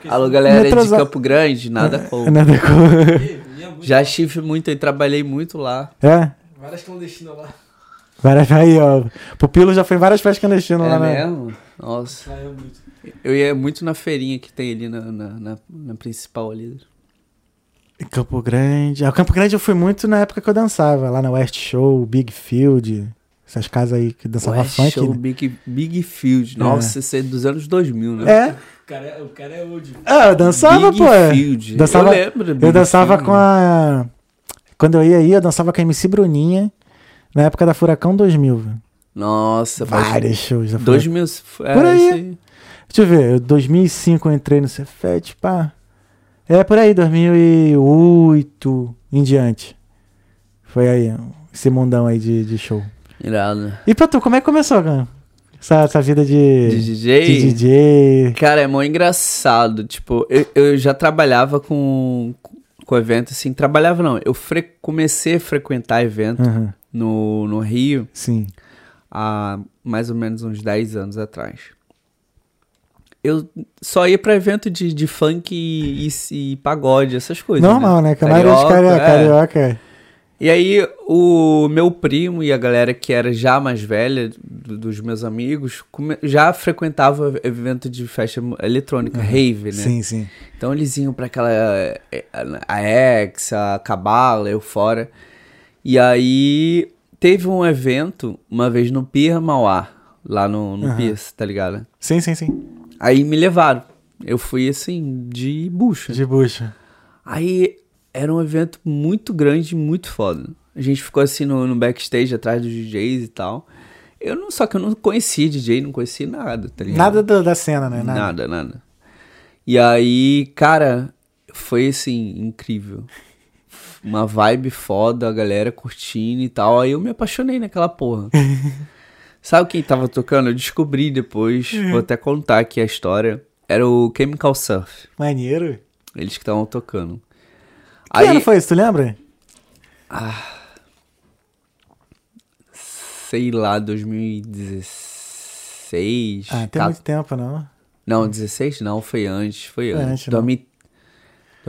É, Alô, galera de Metroza- Campo Grande, nada contra. Nada com-. Já estive muito e trabalhei muito lá. É? Várias clandestinas lá. Várias, aí, ó. Pupilo já foi em várias festas clandestinas É lá, né? mesmo? Nossa. Saia muito. Eu ia muito na feirinha que tem ali na, na, na- na principal ali. Campo Grande. Ah, Campo Grande eu fui muito na época que eu dançava, lá na West Show, Big Field. Essas casas aí que dançava West funk. Show né? Big, Big Field. Nossa, isso é dos anos 2000, né? É. O cara é, o cara é old. Ah, eu dançava, Big pô. é. Field. Dançava- eu lembro. Eu Big dançava Field. com a. Quando eu ia aí, eu dançava com a MC Bruninha. Na época da Furacão 2000. velho. Nossa, Vários shows da Furacão. 2000. É, Por aí. Deixa eu ver, eu- 2005 eu entrei no Cefet, pá. É por aí, 2008 em diante. Foi aí, esse mundão aí de, de show. Irado. E pra tu, como é que começou, cara? Essa, essa vida de, De DJ? de DJ. Cara, é mó engraçado. Tipo, eu, eu já trabalhava com, com evento, assim. Trabalhava não, eu comecei a frequentar evento Aham, no, no Rio sim. Há mais ou menos uns 10 anos atrás. Eu só ia pra evento de, de funk e, e- e pagode, essas coisas. Normal, né? Que a maioria de Carioca, carioca. é. carioca. E aí, o meu primo e a galera que era já mais velha, do- dos meus amigos, já frequentava evento de festa eletrônica, rave, né? Sim, sim. Então eles iam pra aquela. eh, A X, a Cabala, eu fora. E aí teve um evento uma vez no Pier Mauá, lá no, no Aham. Pier, tá ligado? Sim, sim, sim. Aí me levaram. Eu fui assim, de bucha. De bucha. Aí era um evento muito grande, muito foda. A gente ficou assim no, no backstage atrás dos DJs e tal. Eu não, só que eu não conhecia DJ, não conhecia nada, tá ligado? Nada da, da cena, né? Nada. Nada, nada. E aí, cara, foi assim, incrível uma vibe foda, a galera curtindo e tal. Aí eu me apaixonei naquela porra. Sabe quem tava tocando? Eu descobri depois, uhum. vou até contar aqui a história. Era o Chemical Surf. Maneiro. Eles que estavam tocando. Que Aí... ano foi isso, tu lembra? Ah. Sei lá, 2016. Ah, tem tá... muito tempo, não? Não, 16 não, foi antes, foi antes. antes 2013.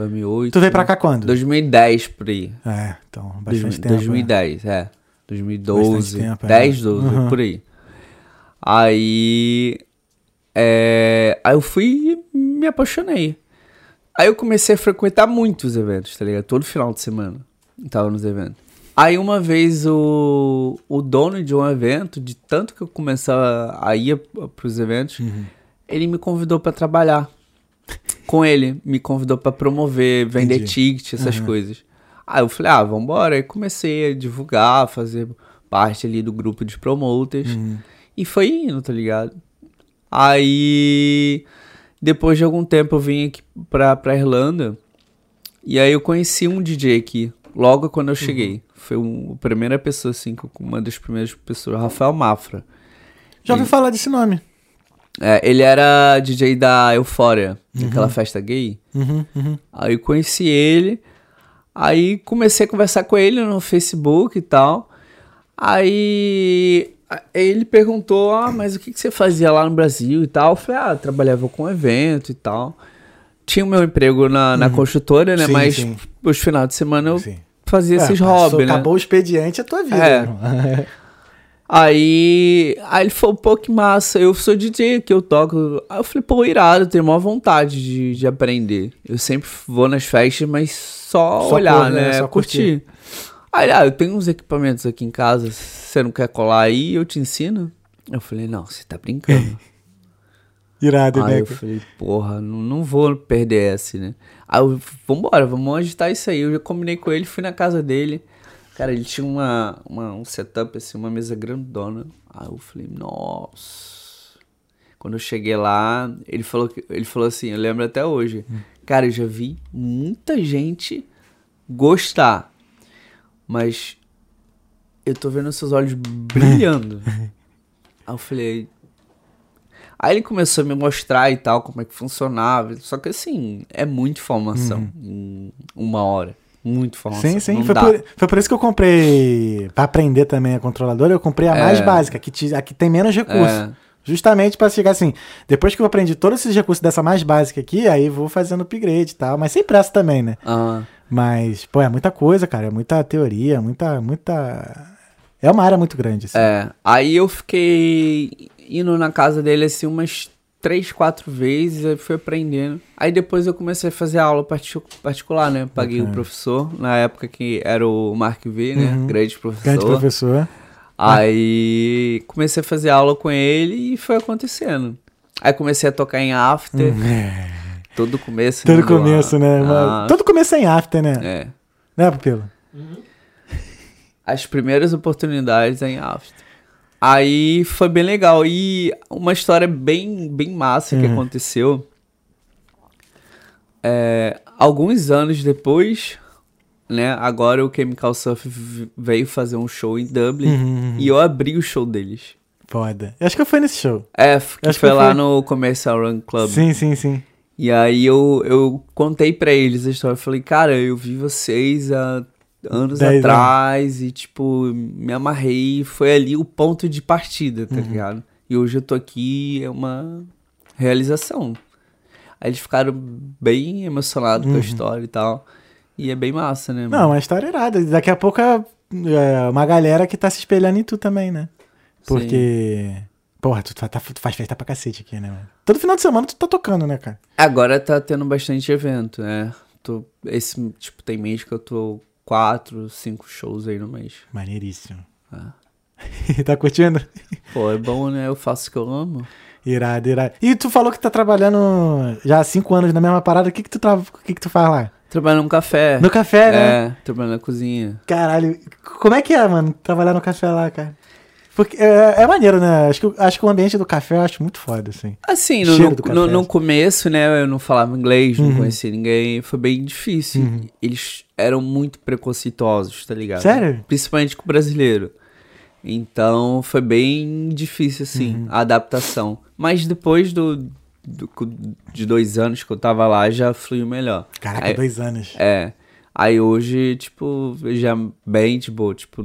2008. Tu veio pra cá quando? 2010 por aí. É, então, bastante 2000 tempo. 2010, é. 2012. Bastante tempo, é. 10, 12, Uhum. por aí. Aí. É, aí eu fui e me apaixonei. Aí eu comecei a frequentar muitos eventos, tá ligado? Todo final de semana. eu Tava nos eventos. Aí uma vez o, o dono de um evento, de tanto que eu começava a ir pros eventos, Uhum. ele me convidou pra trabalhar com ele. Me convidou pra promover, vender Entendi. ticket, essas Uhum. coisas. Aí eu falei, ah, vambora. Aí comecei a divulgar, fazer parte ali do grupo de promoters. Uhum. E foi indo, tá ligado? Aí, depois de algum tempo, eu vim aqui pra, pra Irlanda. E aí eu conheci um DJ aqui, logo quando eu cheguei. Foi um- a primeira pessoa, assim, uma das primeiras pessoas, Rafael Mafra. Já ouvi falar desse nome. É, ele era DJ da Eufória, daquela festa gay. Uhum, uhum. Aí eu conheci ele, aí comecei a conversar com ele no Facebook e tal. Aí ele perguntou, ah, mas o que, que você fazia lá no Brasil e tal? Eu falei, ah, eu trabalhava com evento e tal. Tinha o meu emprego na, na construtora, né? Sim, mas sim. os finais de semana eu Sim. fazia esses É, passou, hobbies, né? Acabou o expediente, é a tua vida. É. Aí, aí ele falou, pô, que massa, eu sou DJ aqui, eu toco. Aí eu falei, pô, irado, eu tenho maior vontade de, de aprender. Eu sempre vou nas festas, mas só, Só olhar, por, né? né? Só curtir. Aí, ele, ah, eu tenho uns equipamentos aqui em casa, você não quer colar aí, eu te ensino? Eu falei, não, você tá brincando. Irado, Aí né? eu falei, porra, não, não vou perder essa, né? Aí eu, vambora, vamos agitar isso aí. Eu já combinei com ele, fui na casa dele. Cara, ele tinha uma, uma- um setup, assim, uma mesa grandona. Aí eu falei, nossa. Quando eu cheguei lá, ele falou, que- ele falou assim, eu lembro até hoje. Cara, eu já vi muita gente gostar. Mas eu tô vendo seus olhos brilhando. Aí eu falei, Aí ele começou a me mostrar e tal como é que funcionava. Só que assim, é muita informação em uma hora. Muita informação. Sim, sim. Foi por, foi por isso que eu comprei, pra aprender também a controladora, eu comprei a mais É. básica, que te- a que tem menos recurso. É. Justamente pra chegar assim, depois que eu aprendi todos esses recursos dessa mais básica aqui, aí vou fazendo upgrade e tal, mas sem pressa também, né? Ah, Mas, pô, é muita coisa, cara, é muita teoria, muita, muita... É uma área muito grande, assim. é. Aí eu fiquei indo na casa dele assim umas três, quatro vezes, aí fui aprendendo. Aí depois eu comecei a fazer aula parti- particular, né? Paguei o Bacana. professor, na época que era o Mark V, né? Uhum. Grande professor. Grande professor. Aí comecei a fazer aula com ele e foi acontecendo. Aí comecei a tocar em after, É. todo começo. Todo né, do começo, né? Ah, Todo começo é em after, né? É. Né, Pupilo? As primeiras oportunidades em after. Aí foi bem legal. E uma história bem, bem massa que Uhum. aconteceu. É, alguns anos depois, né? Agora o Chemical Surf veio fazer um show em Dublin. Uhum. E eu abri o show deles. Foda. Eu acho que eu fui nesse show. É, que Acho foi que lá foi. no Commercial Run Club. Sim, sim, sim. E aí eu, eu contei pra eles a história. Eu falei, cara, eu vi vocês há anos Dez atrás e, tipo, me amarrei. Foi ali o ponto de partida, Uhum. tá ligado? E hoje eu tô aqui, é uma realização. Aí eles ficaram bem emocionados com a história e tal. E é bem massa, né? Uhum. Não, mano? uma história irada. Daqui a pouco é é uma galera que tá se espelhando em tu também, né? Porque. Porra, tu, tá- tá- tu faz festa pra cacete aqui, né, mano? Todo final de semana tu tá tocando, né, cara? Agora tá tendo bastante evento, né? Tô, esse, tipo, tem mês que eu tô quatro, cinco shows aí no mês. Maneiríssimo. Ah. tá curtindo? Pô, é bom, né? Eu faço o que eu amo. Irado, irado. E tu falou que tá trabalhando já há cinco anos na mesma parada. O que que tu, tra... o que que tu faz lá? Trabalho num café. No café, né? É, trabalho na cozinha. Caralho. Como é que é, mano, trabalhar no café lá, cara? Porque é, é maneiro, né? Acho que, acho que o ambiente do café eu acho muito foda, assim. Assim, no, no, no- no começo, né, eu não falava inglês, não Uhum. conhecia ninguém, foi bem difícil. Uhum. Eles eram muito preconceituosos, tá ligado? Sério? Principalmente com o brasileiro. Então, foi bem difícil, assim, Uhum. a adaptação. Mas depois do, do- de dois anos que eu tava lá, já fluiu melhor. Caraca, Aí- dois anos. É. Aí hoje, tipo, já bem boa, tipo,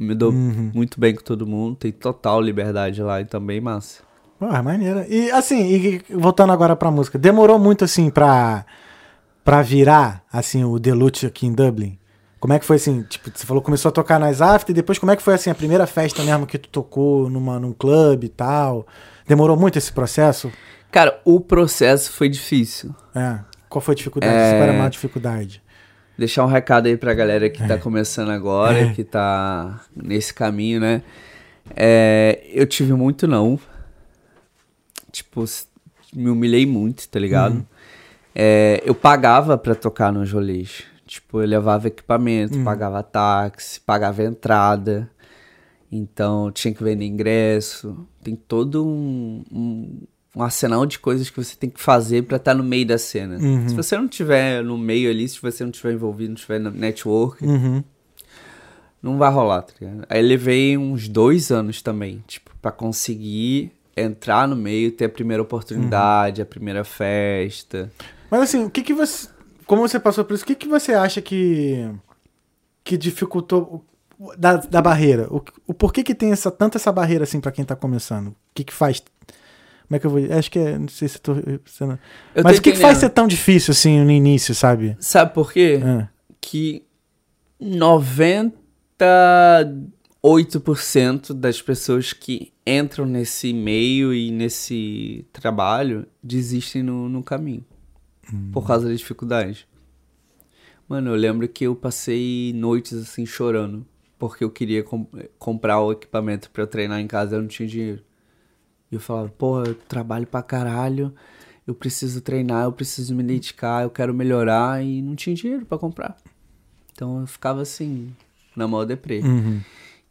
me dou Uhum. muito bem com todo mundo, tem total liberdade lá, então bem massa. Porra, maneiro. E assim, e, voltando agora pra música, demorou muito assim pra, pra virar assim o Deluxe aqui em Dublin? Como é que foi assim? Tipo, você falou que começou a tocar nas after, e depois como é que foi assim a primeira festa mesmo que tu tocou numa, num clube e tal? Demorou muito esse processo? Cara, o processo foi difícil. É. Qual foi a dificuldade? É. Qual era a maior dificuldade? Deixar um recado aí pra galera que É. tá começando agora, que tá nesse caminho, né? É, eu tive muito não. Tipo, me humilhei muito, tá ligado? Uhum. É, eu pagava pra tocar nos rolês. Tipo, eu levava equipamento, Uhum. pagava táxi, pagava entrada. Então, tinha que vender ingresso. Tem todo um, um, um arsenal de coisas que você tem que fazer pra estar no meio da cena. Uhum. Se você não tiver no meio ali, se você não tiver envolvido, não tiver no network, Uhum. não vai rolar, tá ligado? Aí levei uns dois anos também, tipo, pra conseguir entrar no meio, ter a primeira oportunidade, a primeira festa. Mas assim, o que que você. Como você passou por isso, o que que você acha que. que dificultou. Da, da barreira? O, o porquê que tem essa, tanta essa barreira assim pra quem tá começando? O que que faz. Como é que eu vou. Acho que é. Não sei se eu tô. se eu não- Eu Mas o que, que faz ser tão difícil assim no início, sabe? Sabe por quê? Ah, Que 98% das pessoas que entram nesse meio e nesse trabalho desistem no, no caminho. Por causa da dificuldade. Mano, eu lembro que eu passei noites assim chorando. Porque eu queria com- comprar o equipamento pra eu treinar em casa, eu não tinha dinheiro. E eu falava, porra, eu trabalho pra caralho, eu preciso treinar, eu preciso me dedicar, eu quero melhorar e não tinha dinheiro pra comprar. Então eu ficava assim, na maior deprê. uhum.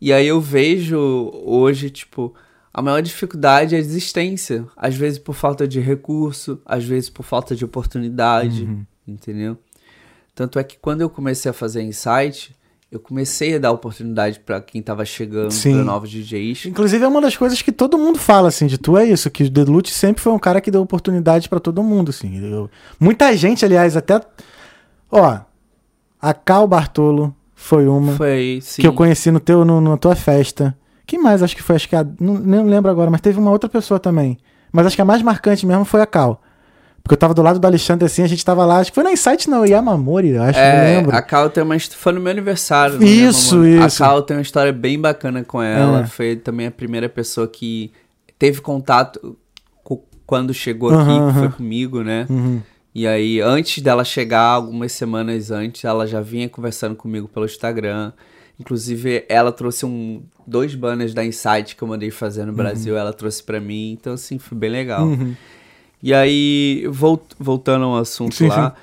E aí eu vejo hoje, tipo, a maior dificuldade é a existência. Às vezes por falta de recurso, às vezes por falta de oportunidade, Uhum. entendeu? Tanto é que quando eu comecei a fazer insight, eu comecei a dar oportunidade pra quem tava chegando, pra novos DJs. Inclusive é uma das coisas que todo mundo fala assim de tu é isso, que o Delute sempre foi um cara que deu oportunidade pra todo mundo, assim. Eu- muita gente, aliás, até ó, a Cal Bartolo foi uma Foi, que eu conheci no teu no, na tua festa, Quem mais? Acho que foi, acho que a, não, nem lembro agora, mas teve uma outra pessoa também. Mas acho que a mais marcante mesmo foi a Cal. Porque eu tava do lado do Alexandre assim, a gente tava lá, acho que foi na Insight não, Yamamori, eu acho, não É, lembro. a Cal tem uma foi no meu aniversário. né, Isso, isso. A Cal tem uma história bem bacana com ela. É. Foi também a primeira pessoa que teve contato co- quando chegou aqui, que foi comigo, né? Uhum. E aí, antes dela chegar, algumas semanas antes, ela já vinha conversando comigo pelo Instagram. Inclusive, ela trouxe um, dois banners da Insight que eu mandei fazer no Brasil, ela trouxe pra mim. Então, assim, foi bem legal. Uhum. E aí, vol- voltando ao assunto Sim, lá,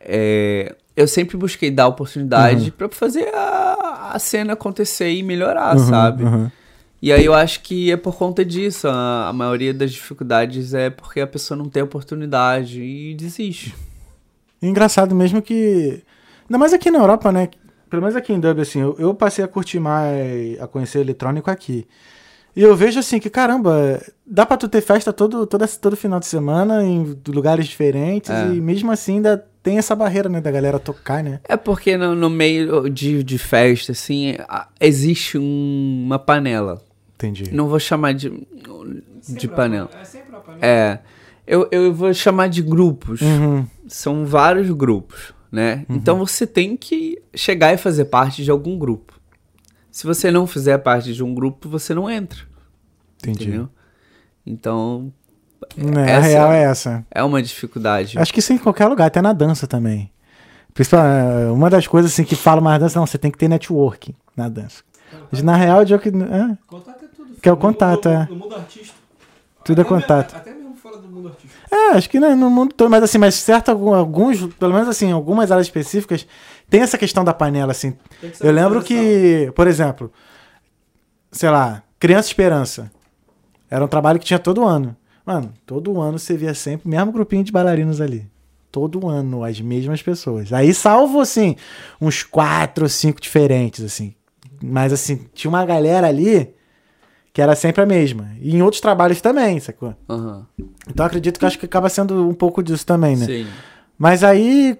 é, eu sempre busquei dar oportunidade pra fazer a, a cena acontecer e melhorar, Uhum, sabe? uhum. E aí eu acho que é por conta disso. A, a maioria das dificuldades é porque a pessoa não tem oportunidade e desiste. Engraçado mesmo que. Ainda mais aqui na Europa, né? Pelo menos aqui em Dublin, assim, eu, eu passei a curtir mais, a conhecer eletrônico aqui. E eu vejo assim que, caramba, dá pra tu ter festa todo, todo, todo final de semana em lugares diferentes É. e mesmo assim ainda tem essa barreira, né, da galera tocar, né? É porque no, no meio de, de festa, assim, a- existe um- uma panela. Entendi. Não vou chamar de, de a- panela. É sempre a panela. É. Eu, eu vou chamar de grupos. Uhum. São vários grupos, né? Então você tem que chegar e fazer parte de algum grupo. Se você não fizer parte de um grupo, você não entra. Entendi. Entendeu? Então, Né, a Essa- real é essa. é uma dificuldade. Acho que isso em qualquer lugar, até na dança também. Principalmente, uma das coisas assim que fala mais dança, não, você tem que ter networking na dança. Mas na real, eu que. É, Contato é tudo. Que é o No contato, mundo, é. No mundo artístico. Tudo é Até me- contato. Até mesmo fora do mundo artístico. É, acho que né, no mundo todo, mas assim, mas certo, alguns, pelo menos assim, algumas áreas específicas, tem essa questão da panela, assim. Eu lembro que, por exemplo, sei lá, Criança Esperança. Era um trabalho que tinha todo ano. Mano, todo ano você via sempre o mesmo grupinho de bailarinos ali. Todo ano, as mesmas pessoas. Aí, salvo, assim, uns quatro ou cinco diferentes, assim. Mas, assim, tinha uma galera ali que era sempre a mesma. E em outros trabalhos também, sacou? Aham. Então acredito que acho que acaba sendo um pouco disso também, né? Sim. Mas aí.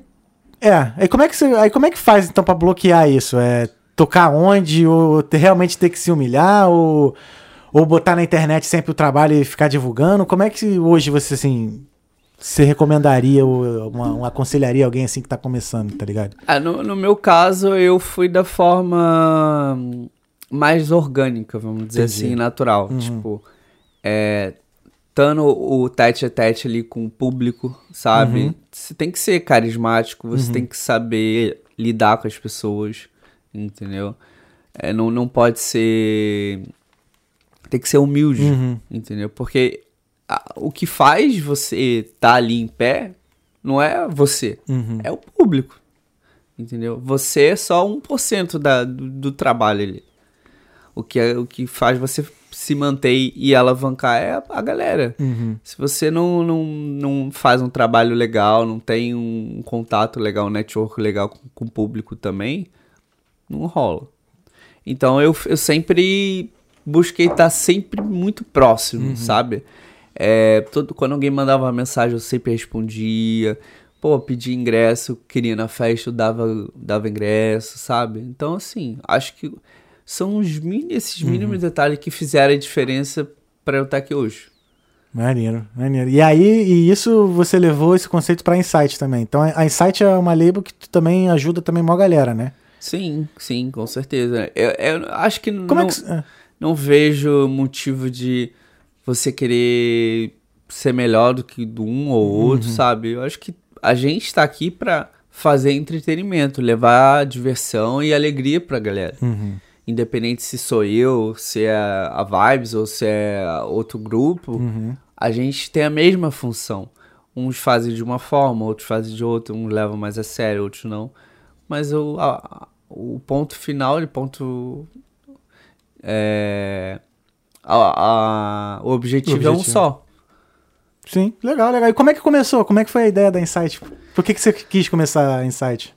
É. Aí como é que você. Aí como é que faz então pra bloquear isso? É tocar onde? Ou realmente ter que se humilhar? Ou, ou botar na internet sempre o trabalho e ficar divulgando? Como é que hoje você assim. Você recomendaria ou uma, uma aconselharia alguém assim que tá começando, tá ligado? Ah, no, no meu caso, eu fui da forma mais orgânica, vamos dizer Entendi. assim, natural. Tipo, é, estando o tete a tete ali com o público, sabe? Uhum. Você tem que ser carismático, você tem que saber lidar com as pessoas, entendeu? É, não, não pode ser. Tem que ser humilde, Uhum. entendeu? Porque a- o que faz você estar ali em pé não é você, Uhum. é o público. Entendeu? Você é só 1% da, do, do trabalho ali. O que, é, o que faz você se manter e alavancar é a, a galera. Uhum. Se você não, não, não faz um trabalho legal, não tem um contato legal, um network legal com, com o público também, não rola. Então eu, eu sempre busquei estar sempre muito próximo, sabe? É, todo, quando alguém mandava uma mensagem, eu sempre respondia. Pô, pedi ingresso, queria na festa, eu dava, dava ingresso, sabe? Então, assim, acho que são os mini, esses mínimos detalhes que fizeram a diferença para eu estar aqui hoje. Maneiro, maneiro. E aí, e isso você levou esse conceito pra Insight também. Então a Insight é uma label que tu também ajuda também mó galera, né? Sim, sim, com certeza. Eu, eu acho que Como não, é que. Não vejo motivo de você querer ser melhor do que do um ou outro, sabe? Eu acho que a gente tá aqui pra fazer entretenimento, levar diversão e alegria pra galera. Uhum. Independente se sou eu, se é a Vibes ou se é outro grupo, Uhum. a gente tem a mesma função. Uns fazem de uma forma, outros fazem de outra, uns levam mais a sério, outros não. Mas o, a- o ponto final, o ponto. É, a- a- o objetivo, é um só. Sim, legal, legal. E como é que começou? Como é que foi a ideia da Insight? Por que, que você quis começar a Insight?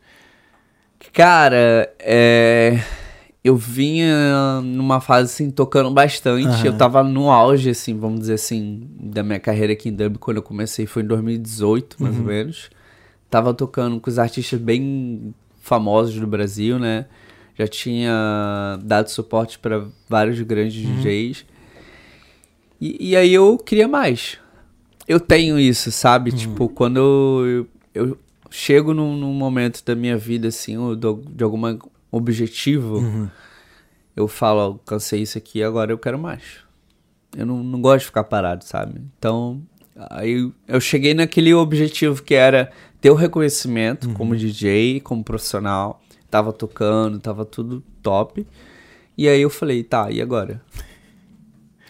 Cara, é, eu vinha numa fase assim, tocando bastante. Aham. Eu tava no auge, assim, vamos dizer assim, da minha carreira aqui em Dublin. Quando eu comecei foi em 2018, mais Uhum. ou menos. Tava tocando com os artistas bem famosos do Brasil, né? Já tinha dado suporte para vários grandes Uhum. DJs. E, e aí eu queria mais. Eu tenho isso, sabe? Uhum. Tipo, quando eu, eu chego num, num momento da minha vida, assim, do- de algum objetivo, Uhum. eu falo, ó, cansei isso aqui, agora eu quero mais. Eu não, não gosto de ficar parado, sabe? Então, aí eu cheguei naquele objetivo que era ter o reconhecimento como DJ, como profissional. Tava tocando, tava tudo top. E aí eu falei, tá, e agora?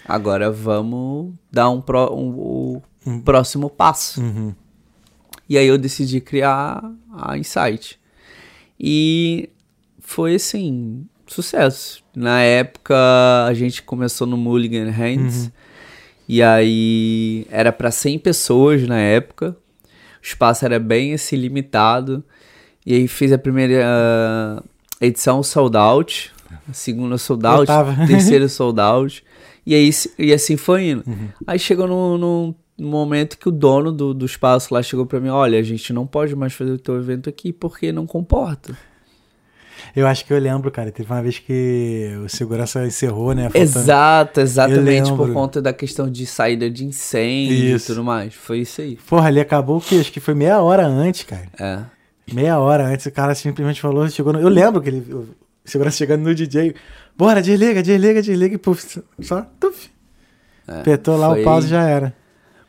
Agora vamos dar um, pró- um- o próximo passo. Uhum. E aí eu decidi criar a Insight. E foi assim, sucesso. Na época a gente começou no Mulligan Hands. E aí era para 100 pessoas na época. O espaço era bem assim limitado. E aí fiz a primeira ah, edição sold out, a segunda sold out, terceira sold out. E aí e assim foi indo. Aí chegou num, num momento que o dono do, do espaço lá chegou pra mim, olha, a gente não pode mais fazer o teu evento aqui porque não comporta. Eu acho que eu lembro, cara. Teve uma vez que o segurança encerrou, né? faltando- Exato, exatamente por conta da questão de saída de incêndio Isso. e tudo mais. Foi isso aí. Porra, ali acabou o quê? Acho que foi meia hora antes, cara. É. Meia hora antes, o cara simplesmente falou, chegou no... Eu lembro que ele... O segurança chegando no DJ. Bora, desliga, desliga, desliga. E puf, só... Tuf, é. apertou lá Foi- o pause e já era.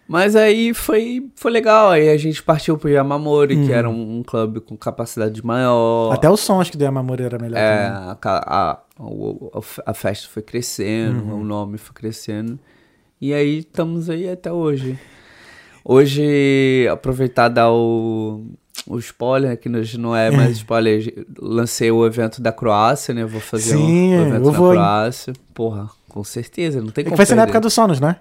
Mas aí foi, foi legal. Aí a gente partiu pro Yamamori, Uhum. que era um, um clube com capacidade maior. Até o som, acho que do Yamamori era melhor É, a, a, o- a festa foi crescendo, Uhum. o nome foi crescendo. E aí estamos aí até hoje. Hoje, aproveitar dar o, o spoiler, que hoje não é mais spoiler, lancei o evento da Croácia, né? Vou fazer Sim, um, o evento eu da vou, hein? Croácia. Porra, com certeza, não tem É que como vai ser na época do Sonos, né?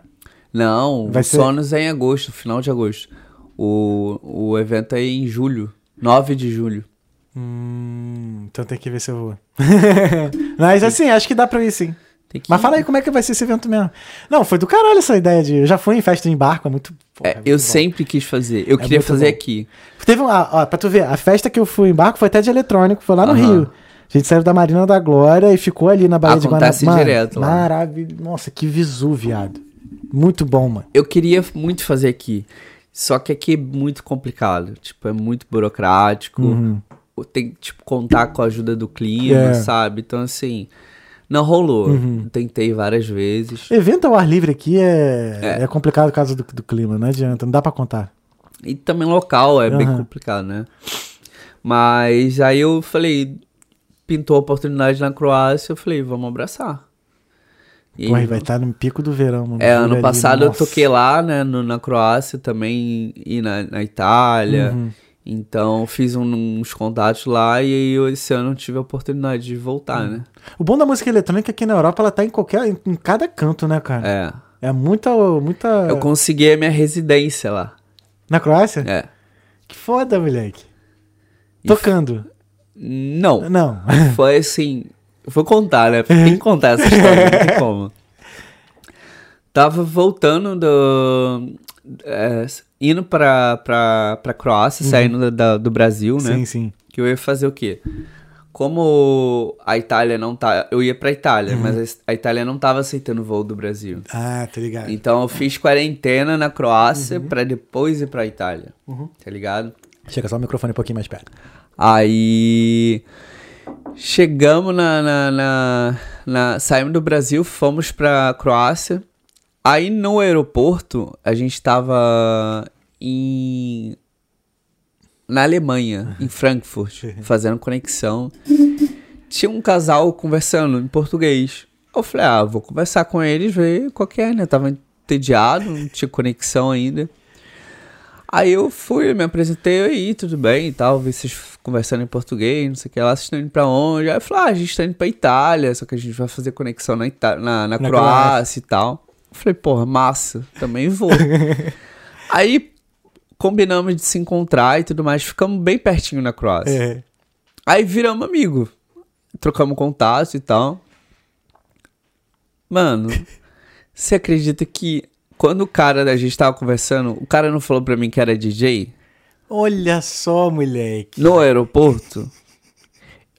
Não, Vai o ser- Sonos é em agosto, final de agosto. O, o evento é em julho, 9 de julho. Hum, então tem que ver se eu vou. Mas assim, acho que dá pra ir sim. Mas fala aí como é que vai ser esse evento mesmo. Não, foi do caralho essa ideia de. Eu já fui em festa em barco, é muito. porra, É, muito eu bom. sempre quis fazer, eu É queria fazer bom. aqui. Teve uma. Ó, pra tu ver, a festa que eu fui em barco foi até de eletrônico, foi lá no Aham. Rio. A gente saiu da Marina da Glória e ficou ali na Baía Acontece de Guanabara. direto lá. Maravilhoso. Nossa, que visu, viado. Muito bom, mano. Eu queria muito fazer aqui. Só que aqui é muito complicado. Tipo, é muito burocrático. Tem que, tipo, contar com a ajuda do clima, Uhum. É. sabe? Então, assim, não rolou. Uhum. Tentei várias vezes. Evento ao ar livre aqui é, É. é. complicado por causa do, do clima, não adianta, não dá pra contar. E também local é bem Aham. complicado, né? Mas aí eu falei, pintou a oportunidade na Croácia, eu falei, vamos abraçar. E e vai estar no pico do verão, mano. É, ano ali, passado eu nossa. toquei lá, né, no- na Croácia também e na, na Itália. Uhum. Então fiz um- uns contatos lá e aí eu, esse ano eu tive a oportunidade de voltar, né? O bom da música eletrônica é que na Europa ela tá em qualquer. em, em cada canto, né, cara? É. É, muita. muita... Eu consegui a minha residência lá. Na Croácia? É. Que foda, moleque. E Tocando. Não. Não. Foi assim. Vou contar, né? Tem que contar essa história, não tem como. Tava voltando do. é, indo pra, pra, pra Croácia, saindo da- da- do Brasil, né? Sim, sim. Que eu ia fazer o quê? Como a Itália não tá. Eu ia pra Itália, mas a Itália não tava aceitando voo do Brasil. Ah, tá ligado. Então eu fiz quarentena na Croácia pra depois ir pra Itália. Tá ligado? Chega só o microfone um pouquinho mais perto. Aí chegamos na, na, na, na- saímos do Brasil, fomos pra Croácia. Aí no aeroporto a gente tava em na Alemanha, em Frankfurt, fazendo conexão. Tinha um casal conversando em português. Eu falei, ah, vou conversar com eles, ver qual que é, né? Tava entediado, não tinha conexão ainda. Aí eu fui, me apresentei aí, tudo bem e tal, vi vocês conversando em português, não sei o que lá, vocês estão indo pra onde? Aí eu falei, ah, a gente tá indo pra Itália, só que a gente vai fazer conexão na, Ita na, na, Na Croácia e tal. Falei, porra, massa, também vou. aí combinamos de se encontrar e tudo mais, ficamos bem pertinho na Croácia. É. Aí viramos amigo. Trocamos contato e tal. Mano, você acredita que quando o cara da gente tava conversando, o cara não falou pra mim que era DJ? Olha só, moleque. No aeroporto?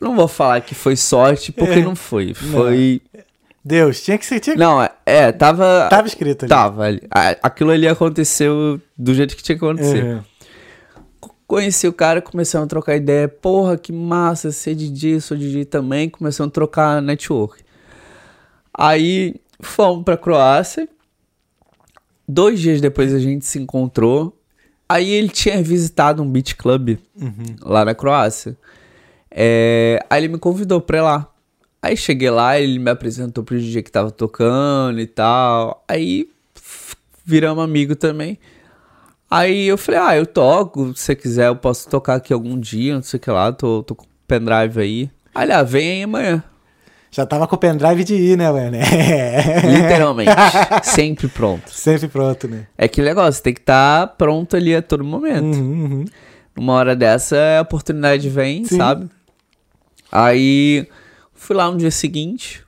Não vou falar que foi sorte, porque É. não foi. Foi. Deus, tinha que ser. Tinha... Não, é, é, tava. Tava escrito ali. Tava ali. Aquilo ali aconteceu do jeito que tinha que acontecer. Uhum. Conheci o cara, começamos a trocar ideia. Porra, que massa, ser DJ, sou DJ também. Começamos a trocar network. Aí fomos pra Croácia. Dois dias depois a gente se encontrou. Aí ele tinha visitado um beach club Uhum. lá na Croácia. É, aí ele me convidou pra ir lá. Aí cheguei lá, ele me apresentou pro DJ que tava tocando e tal. Aí viramos amigo também. Aí eu falei, ah, eu toco, se você quiser eu posso tocar aqui algum dia, não sei o que lá, tô, tô com o pendrive aí. Ele, ah, vem aí amanhã. Já tava com o pendrive de ir, né, mano? Literalmente, sempre pronto. Sempre pronto, né? É que negócio, tem que estar pronto ali a todo momento. Uhum, uhum. Uma hora dessa, a oportunidade vem, Sim. sabe? Aí, fui lá no dia seguinte.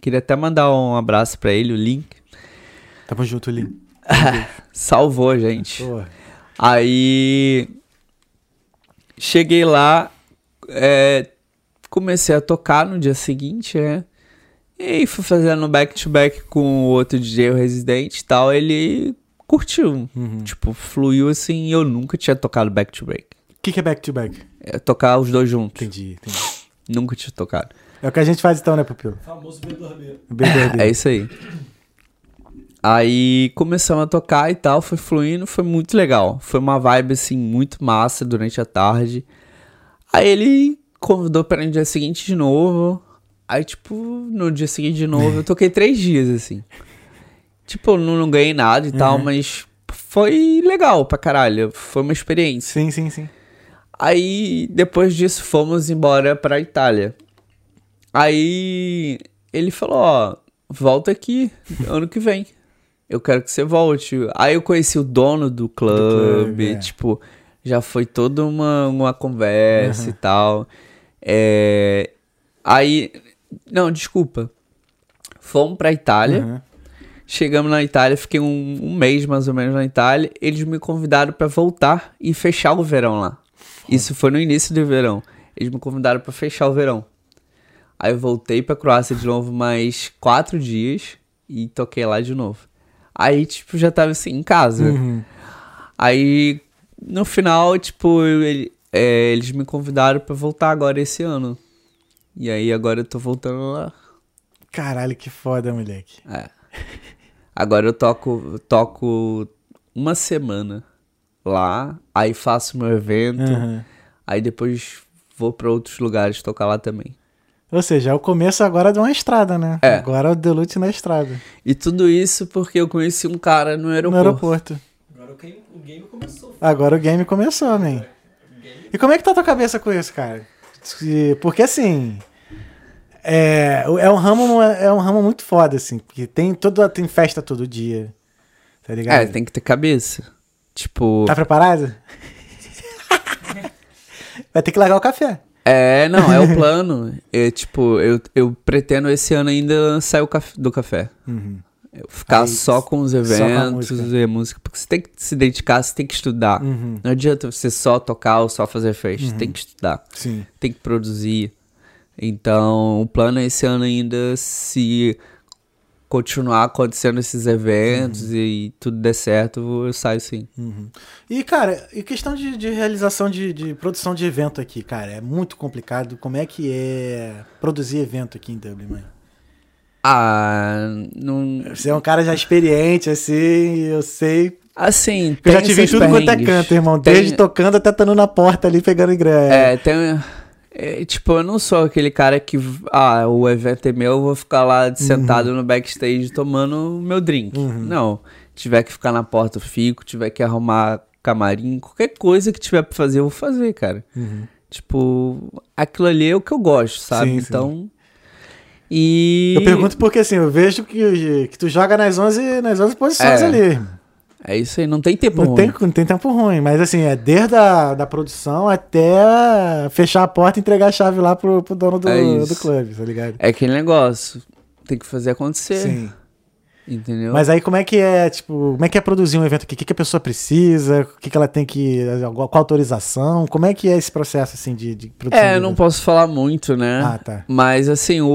Queria até mandar um abraço pra ele, o link. Tamo junto, Lin. Salvou a gente. Pô. Aí, cheguei lá, é, comecei a tocar no dia seguinte, né? E fui fazendo back-to-back com o outro DJ, o Residente e tal. Ele curtiu. Uhum. Tipo, fluiu assim. Eu nunca tinha tocado back-to-back. O que, que é back to back? É tocar os dois juntos. Entendi, entendi. Nunca tinha tocado. É o que a gente faz então, né, Pupilo? Famoso B2B. BBB. É isso aí. Aí começamos a tocar e tal, foi fluindo, foi muito legal. Foi uma vibe assim muito massa durante a tarde. Aí ele convidou para no dia seguinte de novo. Aí, tipo, no dia seguinte de novo, eu toquei três dias, assim. Tipo, eu não, não ganhei nada e tal, Uhum. mas foi legal pra caralho. Foi uma experiência. Sim, sim, sim. Aí, depois disso, fomos embora pra Itália. Aí, ele falou, ó, volta aqui ano que vem. Eu quero que você volte. Aí eu conheci o dono do clube, é. tipo, já foi toda uma, uma conversa Aham. e tal. É, Aí, não, desculpa. Fomos pra Itália. Uhum. Chegamos na Itália, fiquei um, um mês mais ou menos na Itália. Eles me convidaram pra voltar e fechar o verão lá. Isso foi no início do verão. Eles me convidaram pra fechar o verão. Aí eu voltei pra Croácia de novo mais quatro dias e toquei lá de novo. Aí, tipo, já tava assim, em casa. Uhum. Aí, no final, tipo, ele- é, eles me convidaram pra voltar agora esse ano. E aí, agora eu tô voltando lá. Caralho, que foda, moleque. É. Agora eu toco, eu toco uma semana lá, aí faço meu evento, Uhum. aí depois vou pra outros lugares tocar lá também. Ou seja, é o começo agora de uma estrada, né? É. Agora é o Delute na estrada. E tudo isso porque eu conheci um cara no No aeroporto. aeroporto. Agora o game, o game começou. Agora o game começou, man. Game E como é que tá a tua cabeça com isso, cara? Porque assim. É, é um ramo é um ramo muito foda assim, porque tem toda tem festa todo dia. Tá ligado? É, tem que ter cabeça. Tipo, Tá preparado? Vai ter que largar o café. É, não, é o plano. É, tipo, eu, eu pretendo esse ano ainda sair do café. Uhum. Ficar Aí, só com os só com eventos música. e música. Porque você tem que se dedicar, você tem que estudar. Uhum. Não adianta você só tocar ou só fazer festa. Tem que estudar, Sim. tem que produzir. Então, o plano é esse ano ainda se continuar acontecendo esses eventos e tudo der certo, eu saio sim. Uhum. E, cara, e questão de, de realização de, de produção de evento aqui, cara, é muito complicado. Como é que é produzir evento aqui em Dublin, mãe? Ah, não. Você é um cara já experiente, assim, eu sei. Assim, Eu já te vi tudo quanto é canto, irmão. Tem- Desde tocando até estando na porta ali pegando ingresso. É, tem. É, tipo, eu não sou aquele cara que. Ah, o evento é meu, eu vou ficar lá sentado no backstage tomando meu drink. Uhum. Não. Tiver que ficar na porta, eu fico. Tiver que arrumar camarim, qualquer coisa que tiver pra fazer, eu vou fazer, cara. Uhum. Tipo, aquilo ali é o que eu gosto, sabe? Sim, sim. então. E. Eu pergunto porque assim, eu vejo que, que tu joga nas 11, nas 11 posições É, ali. É isso aí, não tem tempo Não ruim. tem, não tem tempo ruim, mas assim, é desde a da produção até fechar a porta e entregar a chave lá pro, pro dono do, É do clube, tá ligado? É aquele negócio. Tem que fazer acontecer. Sim. Entendeu? Mas aí como é que é, tipo, como é que é produzir um evento aqui? O que, que a pessoa precisa? O que, que ela tem que. Qual autorização? Como é que é esse processo, assim, de, de produção? É, de eu não posso falar muito, né? Ah, tá. Mas assim, o,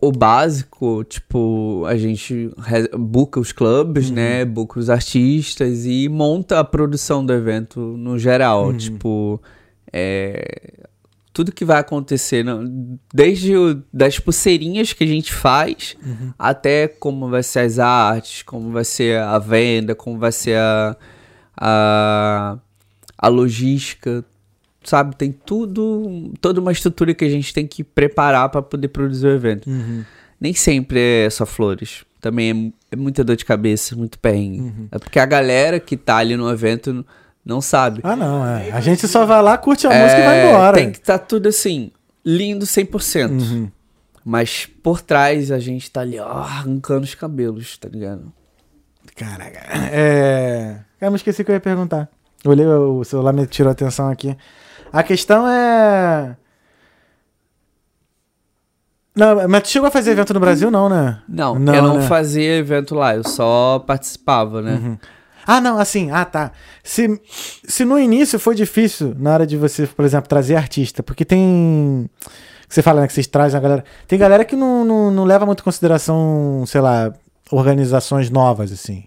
o, o básico, tipo, a gente buca os clubes, Uhum. né? Buca os artistas e monta a produção do evento no geral. Uhum. Tipo, é, tudo que vai acontecer, desde o- das pulseirinhas que a gente faz, Uhum. até como vai ser as artes, como vai ser a venda, como vai ser a, a, a logística, sabe? Tem tudo, toda uma estrutura que a gente tem que preparar para poder produzir o evento. Uhum. Nem sempre é só flores. Também é, é muita dor de cabeça, muito perrengue. Uhum. É porque a galera que tá ali no evento não sabe. Ah, não, é. A gente só vai lá, curte a música e vai É, embora. Tem que estar tudo assim, lindo 100%. Uhum. Mas por trás a gente tá ali, ó, arrancando os cabelos, tá ligado? Caraca. É. Eu me esqueci que eu ia perguntar. Olhei, o celular me tirou a atenção aqui. A questão é. Não, mas tu chegou a fazer evento no Brasil, não, né? Não, Não, eu não né? fazia evento lá, eu só participava, né? Uhum. Ah, não, assim, ah, tá. Se, se no início foi difícil, na hora de você, por exemplo, trazer artista, porque tem. Você fala, né, que vocês trazem a galera. Tem galera que não, não, não leva muito em consideração, sei lá, organizações novas, assim.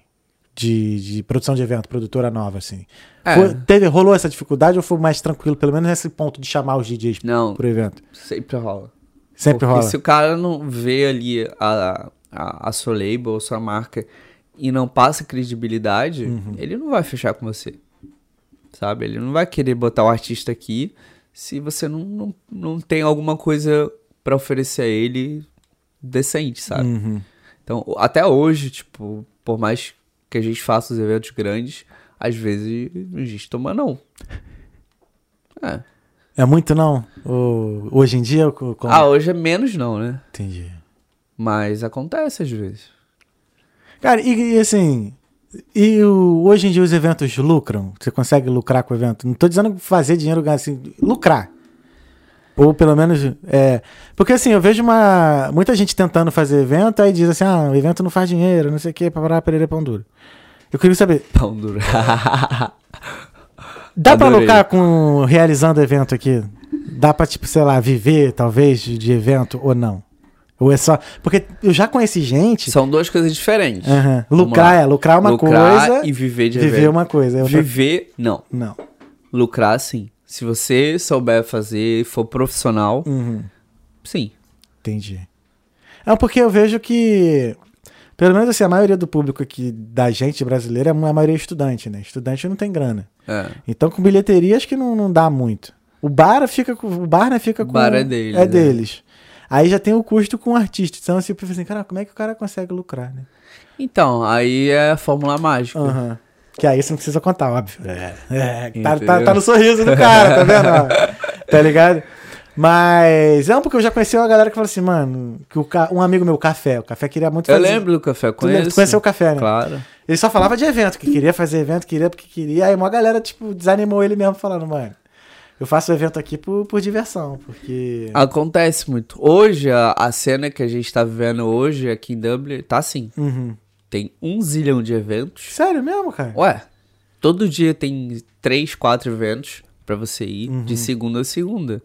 De, de produção de evento, produtora nova, assim. É. Foi- teve, rolou essa dificuldade ou foi mais tranquilo, pelo menos nesse ponto de chamar os DJs Não, pro evento? sempre rola. Sempre Porque rola. se o cara não vê ali a, a, a sua label ou sua marca e não passa credibilidade, Uhum. ele não vai fechar com você. Sabe? Ele não vai querer botar o artista aqui se você não, não, não tem alguma coisa pra oferecer a ele decente, sabe? Uhum. Então, até hoje, tipo, por mais que a gente faça os eventos grandes, às vezes a gente toma não. É. É muito não? Ou, hoje em dia? co- Como... Ah, hoje é menos não, né? Entendi. Mas acontece às vezes. Cara, e, e assim, e o- hoje em dia os eventos lucram? Você consegue lucrar com o evento? Não tô dizendo fazer dinheiro, assim, lucrar. Ou pelo menos, é... Porque assim, eu vejo uma, muita gente tentando fazer evento, aí diz assim, ah, o evento não faz dinheiro, não sei o que, parar pereira pão duro. Eu queria saber, Pão duro. dá pra Adorei. lucrar com realizando evento aqui? Dá pra, tipo, sei lá, viver, talvez, de evento ou não? Ou é só... Porque eu já conheci gente... São duas coisas diferentes. Vamos Lucrar é lucrar uma Lucrar coisa e viver de viver evento. uma coisa. é outra- Viver, não. Não. Lucrar, sim. Se você souber fazer, for profissional, Uhum. sim. Entendi. É porque eu vejo que, pelo menos assim, a maioria do público aqui da gente brasileira, a maioria é estudante, né? Estudante não tem grana. É. Então com bilheteria acho que não, não dá muito. O bar fica com. O bar né, fica O com. bar é deles, É né? deles. Aí já tem o custo com o artista. Então assim, eu penso assim, cara, como é que o cara consegue lucrar, né? Então, aí é a fórmula mágica. Aham. Que aí você não precisa contar, óbvio. É, é, tá, tá, tá no sorriso do cara, tá vendo? tá ligado? Mas é porque eu já conheci uma galera que falou assim, mano, que o um amigo meu, o Café, o Café queria muito Eu fazer. lembro do café, conheço. tu conheceu o Café, né? Claro. Ele só falava de evento, que queria fazer evento, queria porque queria. Aí uma galera, tipo, desanimou ele mesmo, falando, mano, eu faço evento aqui por, por diversão, porque. Acontece muito. Hoje, a, a cena que a gente tá vivendo hoje aqui em Dublin tá assim. Uhum. Tem um zilhão de eventos. Sério mesmo, cara? Ué, todo dia tem três, quatro eventos pra você ir, Uhum. de segunda a segunda.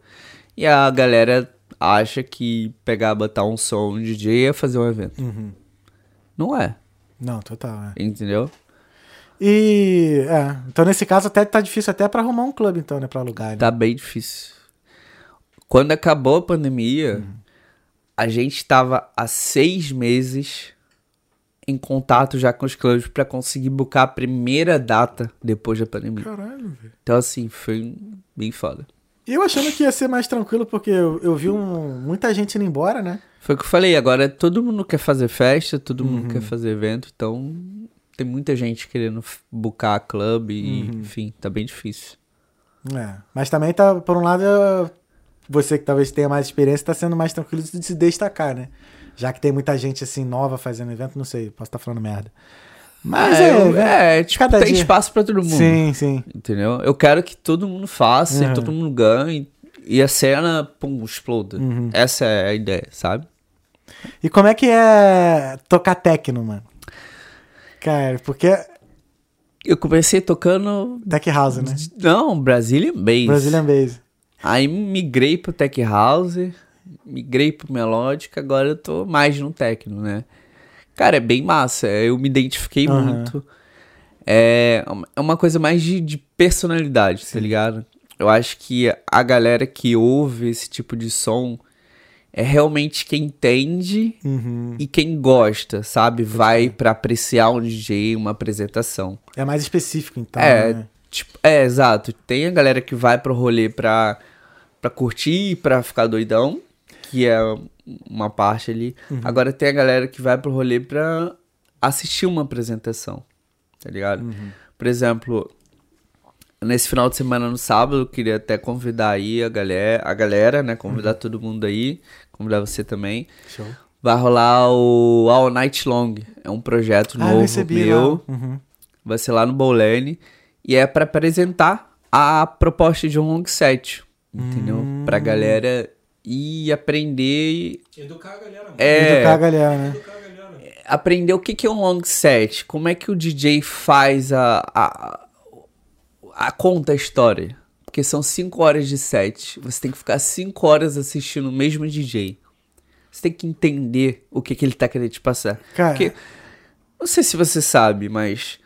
E a galera acha que pegar, botar um som, um DJ é fazer um evento. Uhum. Não é, Não, total, é. entendeu? E. É, então nesse caso até tá difícil até pra arrumar um clube, então, né? Pra alugar. Né? Tá bem difícil. Quando acabou a pandemia, a gente tava há seis meses em contato já com os clubes pra conseguir buscar a primeira data depois da pandemia. Caralho, velho. Então, assim, foi bem foda. E eu achando que ia ser mais tranquilo, porque eu, eu vi um- muita gente indo embora, né? Foi o que eu falei, agora todo mundo quer fazer festa, todo mundo Uhum. quer fazer evento, então tem muita gente querendo bucar clube e, Uhum. enfim, tá bem difícil. É. Mas também tá, por um lado, você que talvez tenha mais experiência, tá sendo mais tranquilo de se destacar, né? Já que tem muita gente assim nova fazendo evento, não sei, posso estar falando merda. Mas é, é, né? é, tipo, cada tem dia. espaço pra todo mundo. Sim, sim. Entendeu? Eu quero que todo mundo faça Uhum. e todo mundo ganhe e a cena, pum, exploda. Uhum. Essa é a ideia, sabe? E como é que é tocar techno, mano? Cara, porque Eu comecei tocando. Tech House, né? Não, Brazilian Bass. Brazilian Bass. Aí migrei pro Tech House, migrei pro Melódica, agora eu tô mais no Tecno, né? Cara, é bem massa, eu me identifiquei Aham. muito. É é uma coisa mais de, de personalidade, tá ligado? Eu acho que a galera que ouve esse tipo de som é realmente quem entende Uhum. e quem gosta, sabe? Vai pra apreciar um DJ, uma apresentação. É mais específico, então. É, né? tipo, é, exato. Tem a galera que vai pro rolê pra, pra curtir, pra ficar doidão, que é uma parte ali. Uhum. Agora tem a galera que vai pro rolê pra assistir uma apresentação, tá ligado? Uhum. Por exemplo, nesse final de semana no sábado, eu queria até convidar aí a galera, a galera, né? Uhum. Convidar todo mundo aí, convidar você também. Show. Vai rolar o All Night Long. É um projeto Ah, novo recebi meu. Uhum. vai ser lá no Bowlane e é pra apresentar a proposta de um long set, entendeu? Hum. Pra galera ir aprender Educar a galera, mano. é Educar a galera, né? Educar a galera. aprender o que que é um long set, como é que o DJ faz a a, a conta a história, porque são cinco horas de set, você tem que ficar cinco horas assistindo o mesmo DJ. Você tem que entender o que que ele tá querendo te passar. Cara, Porque, não sei se você sabe, mas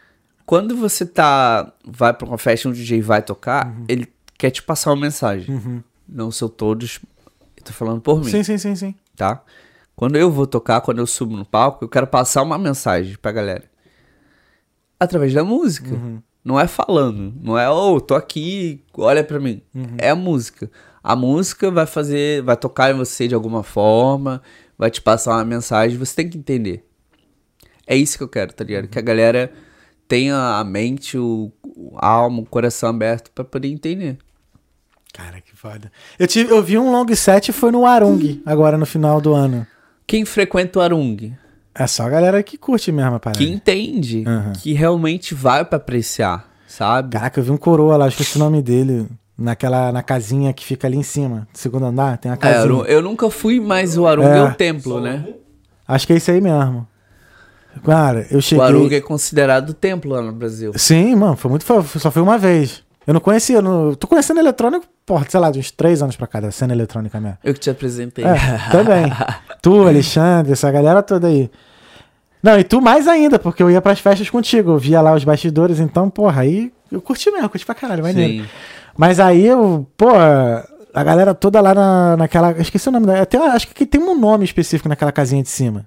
quando você tá. Vai pra uma festa onde o DJ vai tocar, ele quer te passar uma mensagem. Uhum. Não sou todos. Eu tô falando por mim, Sim, sim, sim, sim. tá? Quando eu vou tocar, quando eu subo no palco, eu quero passar uma mensagem pra galera. Através da música. Uhum. Não é falando. Não é, ô, tô aqui, olha pra mim. Uhum. É a música. A música vai fazer, vai tocar em você de alguma forma, vai te passar uma mensagem, você tem que entender. É isso que eu quero, tá ligado? Que a galera tenha a mente, o, a alma, o coração aberto pra poder entender. Cara, que foda. Eu, tive, eu vi um long set foi no Arung, agora no final do ano. Quem frequenta o Arung, É só a galera que curte mesmo a parada. que entende, Aham. que realmente vai pra apreciar, sabe? Caraca, eu vi um coroa lá, esqueci o nome dele. Naquela, na casinha que fica ali em cima, do segundo andar, tem É, casinha. Aru- eu nunca fui, mas o Arung é, É. o templo, né? Acho que é isso aí mesmo. Cara, eu O cheguei... Arung é considerado templo lá no Brasil. Sim, mano, foi muito Só foi uma vez. Eu não conhecia. eu Não... Tô conhecendo eletrônico, porra, sei lá, de uns três anos pra cá, da cena eletrônica mesmo. Eu que te apresentei. É, também. tu, Alexandre, essa galera toda aí. Não, e tu mais ainda, porque eu ia pras festas contigo, eu via lá os bastidores, então, porra, aí eu curti mesmo, curti pra caralho, maneiro. Sim. Mas aí eu, pô, a galera toda lá na, naquela. Esqueci o nome da. Até, acho que tem um nome específico naquela casinha de cima.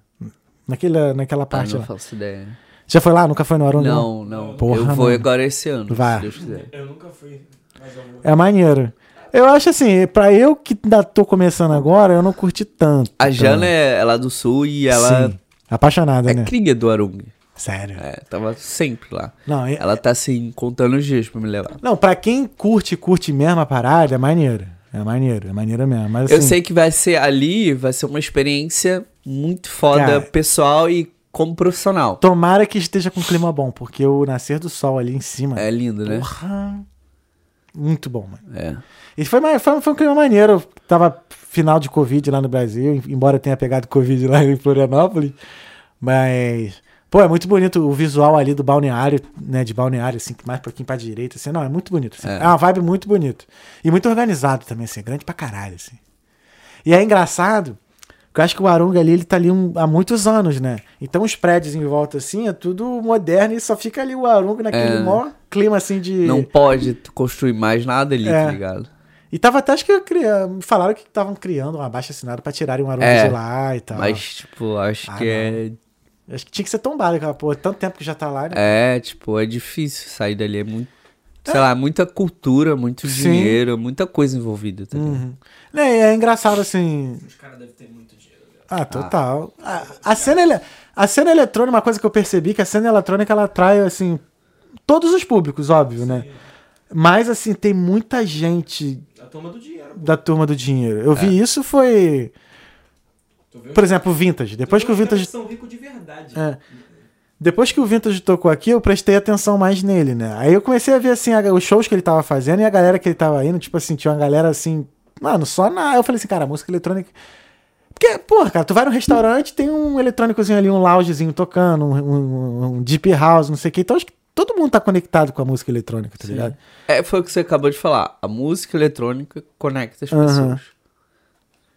Naquela, naquela Ah, parte não lá. faço ideia. Já foi lá? Nunca foi no Arung? Não, não. Porra, eu vou mano. agora esse ano, Vai. se Deus quiser. Eu nunca fui, mas eu vou. É maneiro. Eu acho assim, pra eu que ainda tô começando agora, eu não curti tanto. A Jana é, é lá do sul e ela Sim. Apaixonada, é né? cria do Arung. Sério. É, tava sempre lá. Não, e- Ela tá assim, contando os dias pra me levar. não, pra quem curte, curte mesmo a parada, é maneiro. É maneiro, é maneiro mesmo. Mas, Eu assim, sei que vai ser ali, vai ser uma experiência muito foda, Cara. pessoal e como profissional. Tomara que esteja com clima bom, porque o nascer do sol ali em cima. É lindo, né? Porra. Muito bom, mano. É. E foi, foi, foi um clima maneiro. Tava final de Covid lá no Brasil, embora eu tenha pegado Covid lá em Florianópolis. Mas, pô, é muito bonito o visual ali do balneário, né? De balneário, assim, mais um pouquinho pra direita, assim. Não, é muito bonito. assim. É. É. uma vibe muito bonita. E muito organizado também, assim. Grande pra caralho, assim. E é engraçado, porque eu acho que o Arunga ali, ele tá ali um- há muitos anos, né? Então os prédios em volta, assim, é tudo moderno e só fica ali o Arunga naquele É. maior clima, assim, de... Não pode construir mais nada ali, É. tá ligado? E tava até, acho que me falaram que estavam criando um abaixo assinado pra tirarem o Arunga É, de lá e tal. Mas, tipo, acho Ah, que é. Acho que tinha que ser tombado, aquela porra. Tanto tempo que já tá lá, né? É, tipo, é difícil sair dali. É muito. Sei lá, muita cultura, muito Sim. dinheiro, muita coisa envolvida, tá ligado? Uhum. É, é engraçado, assim... Os caras devem ter muito dinheiro, velho. Ah, total. A, a cena, ele- a cena eletrônica, uma coisa que eu percebi, que a cena eletrônica, ela atrai, assim, todos os públicos, óbvio, né? Mas, assim, tem muita gente turma do dinheiro. pô. da turma do dinheiro. Eu É. vi isso, foi... Por exemplo, o Vintage. Depois que o Vintage... são ricos de verdade. É. Depois que o Vintage tocou aqui, eu prestei atenção mais nele, né? Aí eu comecei a ver, assim, os shows que ele tava fazendo e a galera que ele tava indo, tipo assim, tinha uma galera, assim... Mano, só na... Eu falei assim, cara, música eletrônica... Porque, porra, cara, tu vai no restaurante, tem um eletrônicozinho ali, um loungezinho tocando, um, um, um deep house, não sei o que. Então acho que todo mundo tá conectado com a música eletrônica, tá ligado? É, foi o que você acabou de falar. A música eletrônica conecta as pessoas.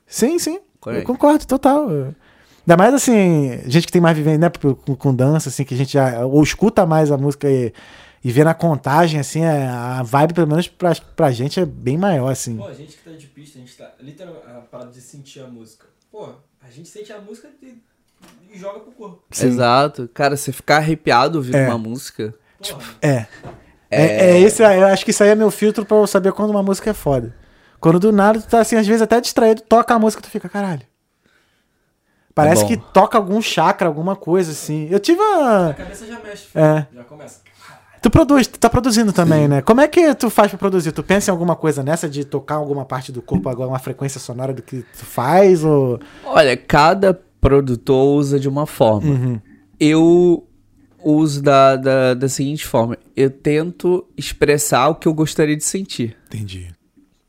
Sim, sim. Conecta. Eu concordo, total. Ainda mais assim, gente que tem mais vivendo, né, com, com dança, assim, que a gente já ou escuta mais a música e, e vê na contagem, assim, é- a vibe, pelo menos pra, pra gente, é bem maior, assim. Pô, a gente que tá de pista, a gente tá. Literalmente, a parada de sentir a música. Pô, a gente sente a música e, e joga pro corpo. Sim. Exato. Cara, você ficar arrepiado ouvindo É. uma música. Porra. É. É, é esse, eu acho que isso aí é meu filtro pra eu saber quando uma música é foda. Quando do nada tu tá assim, às vezes até distraído, toca a música, tu fica, caralho. Parece bom. que toca algum chakra, alguma coisa assim. Eu tive A uma. cabeça já mexe, filho. É. Já começa. Tu produz, tu tá produzindo também, né? Como é que tu faz pra produzir? Tu pensa em alguma coisa nessa de tocar alguma parte do corpo, alguma frequência sonora do que tu faz? Ou. Olha, cada produtor usa de uma forma. Uhum. Eu uso da, da, da seguinte forma: eu tento expressar o que eu gostaria de sentir. Entendi.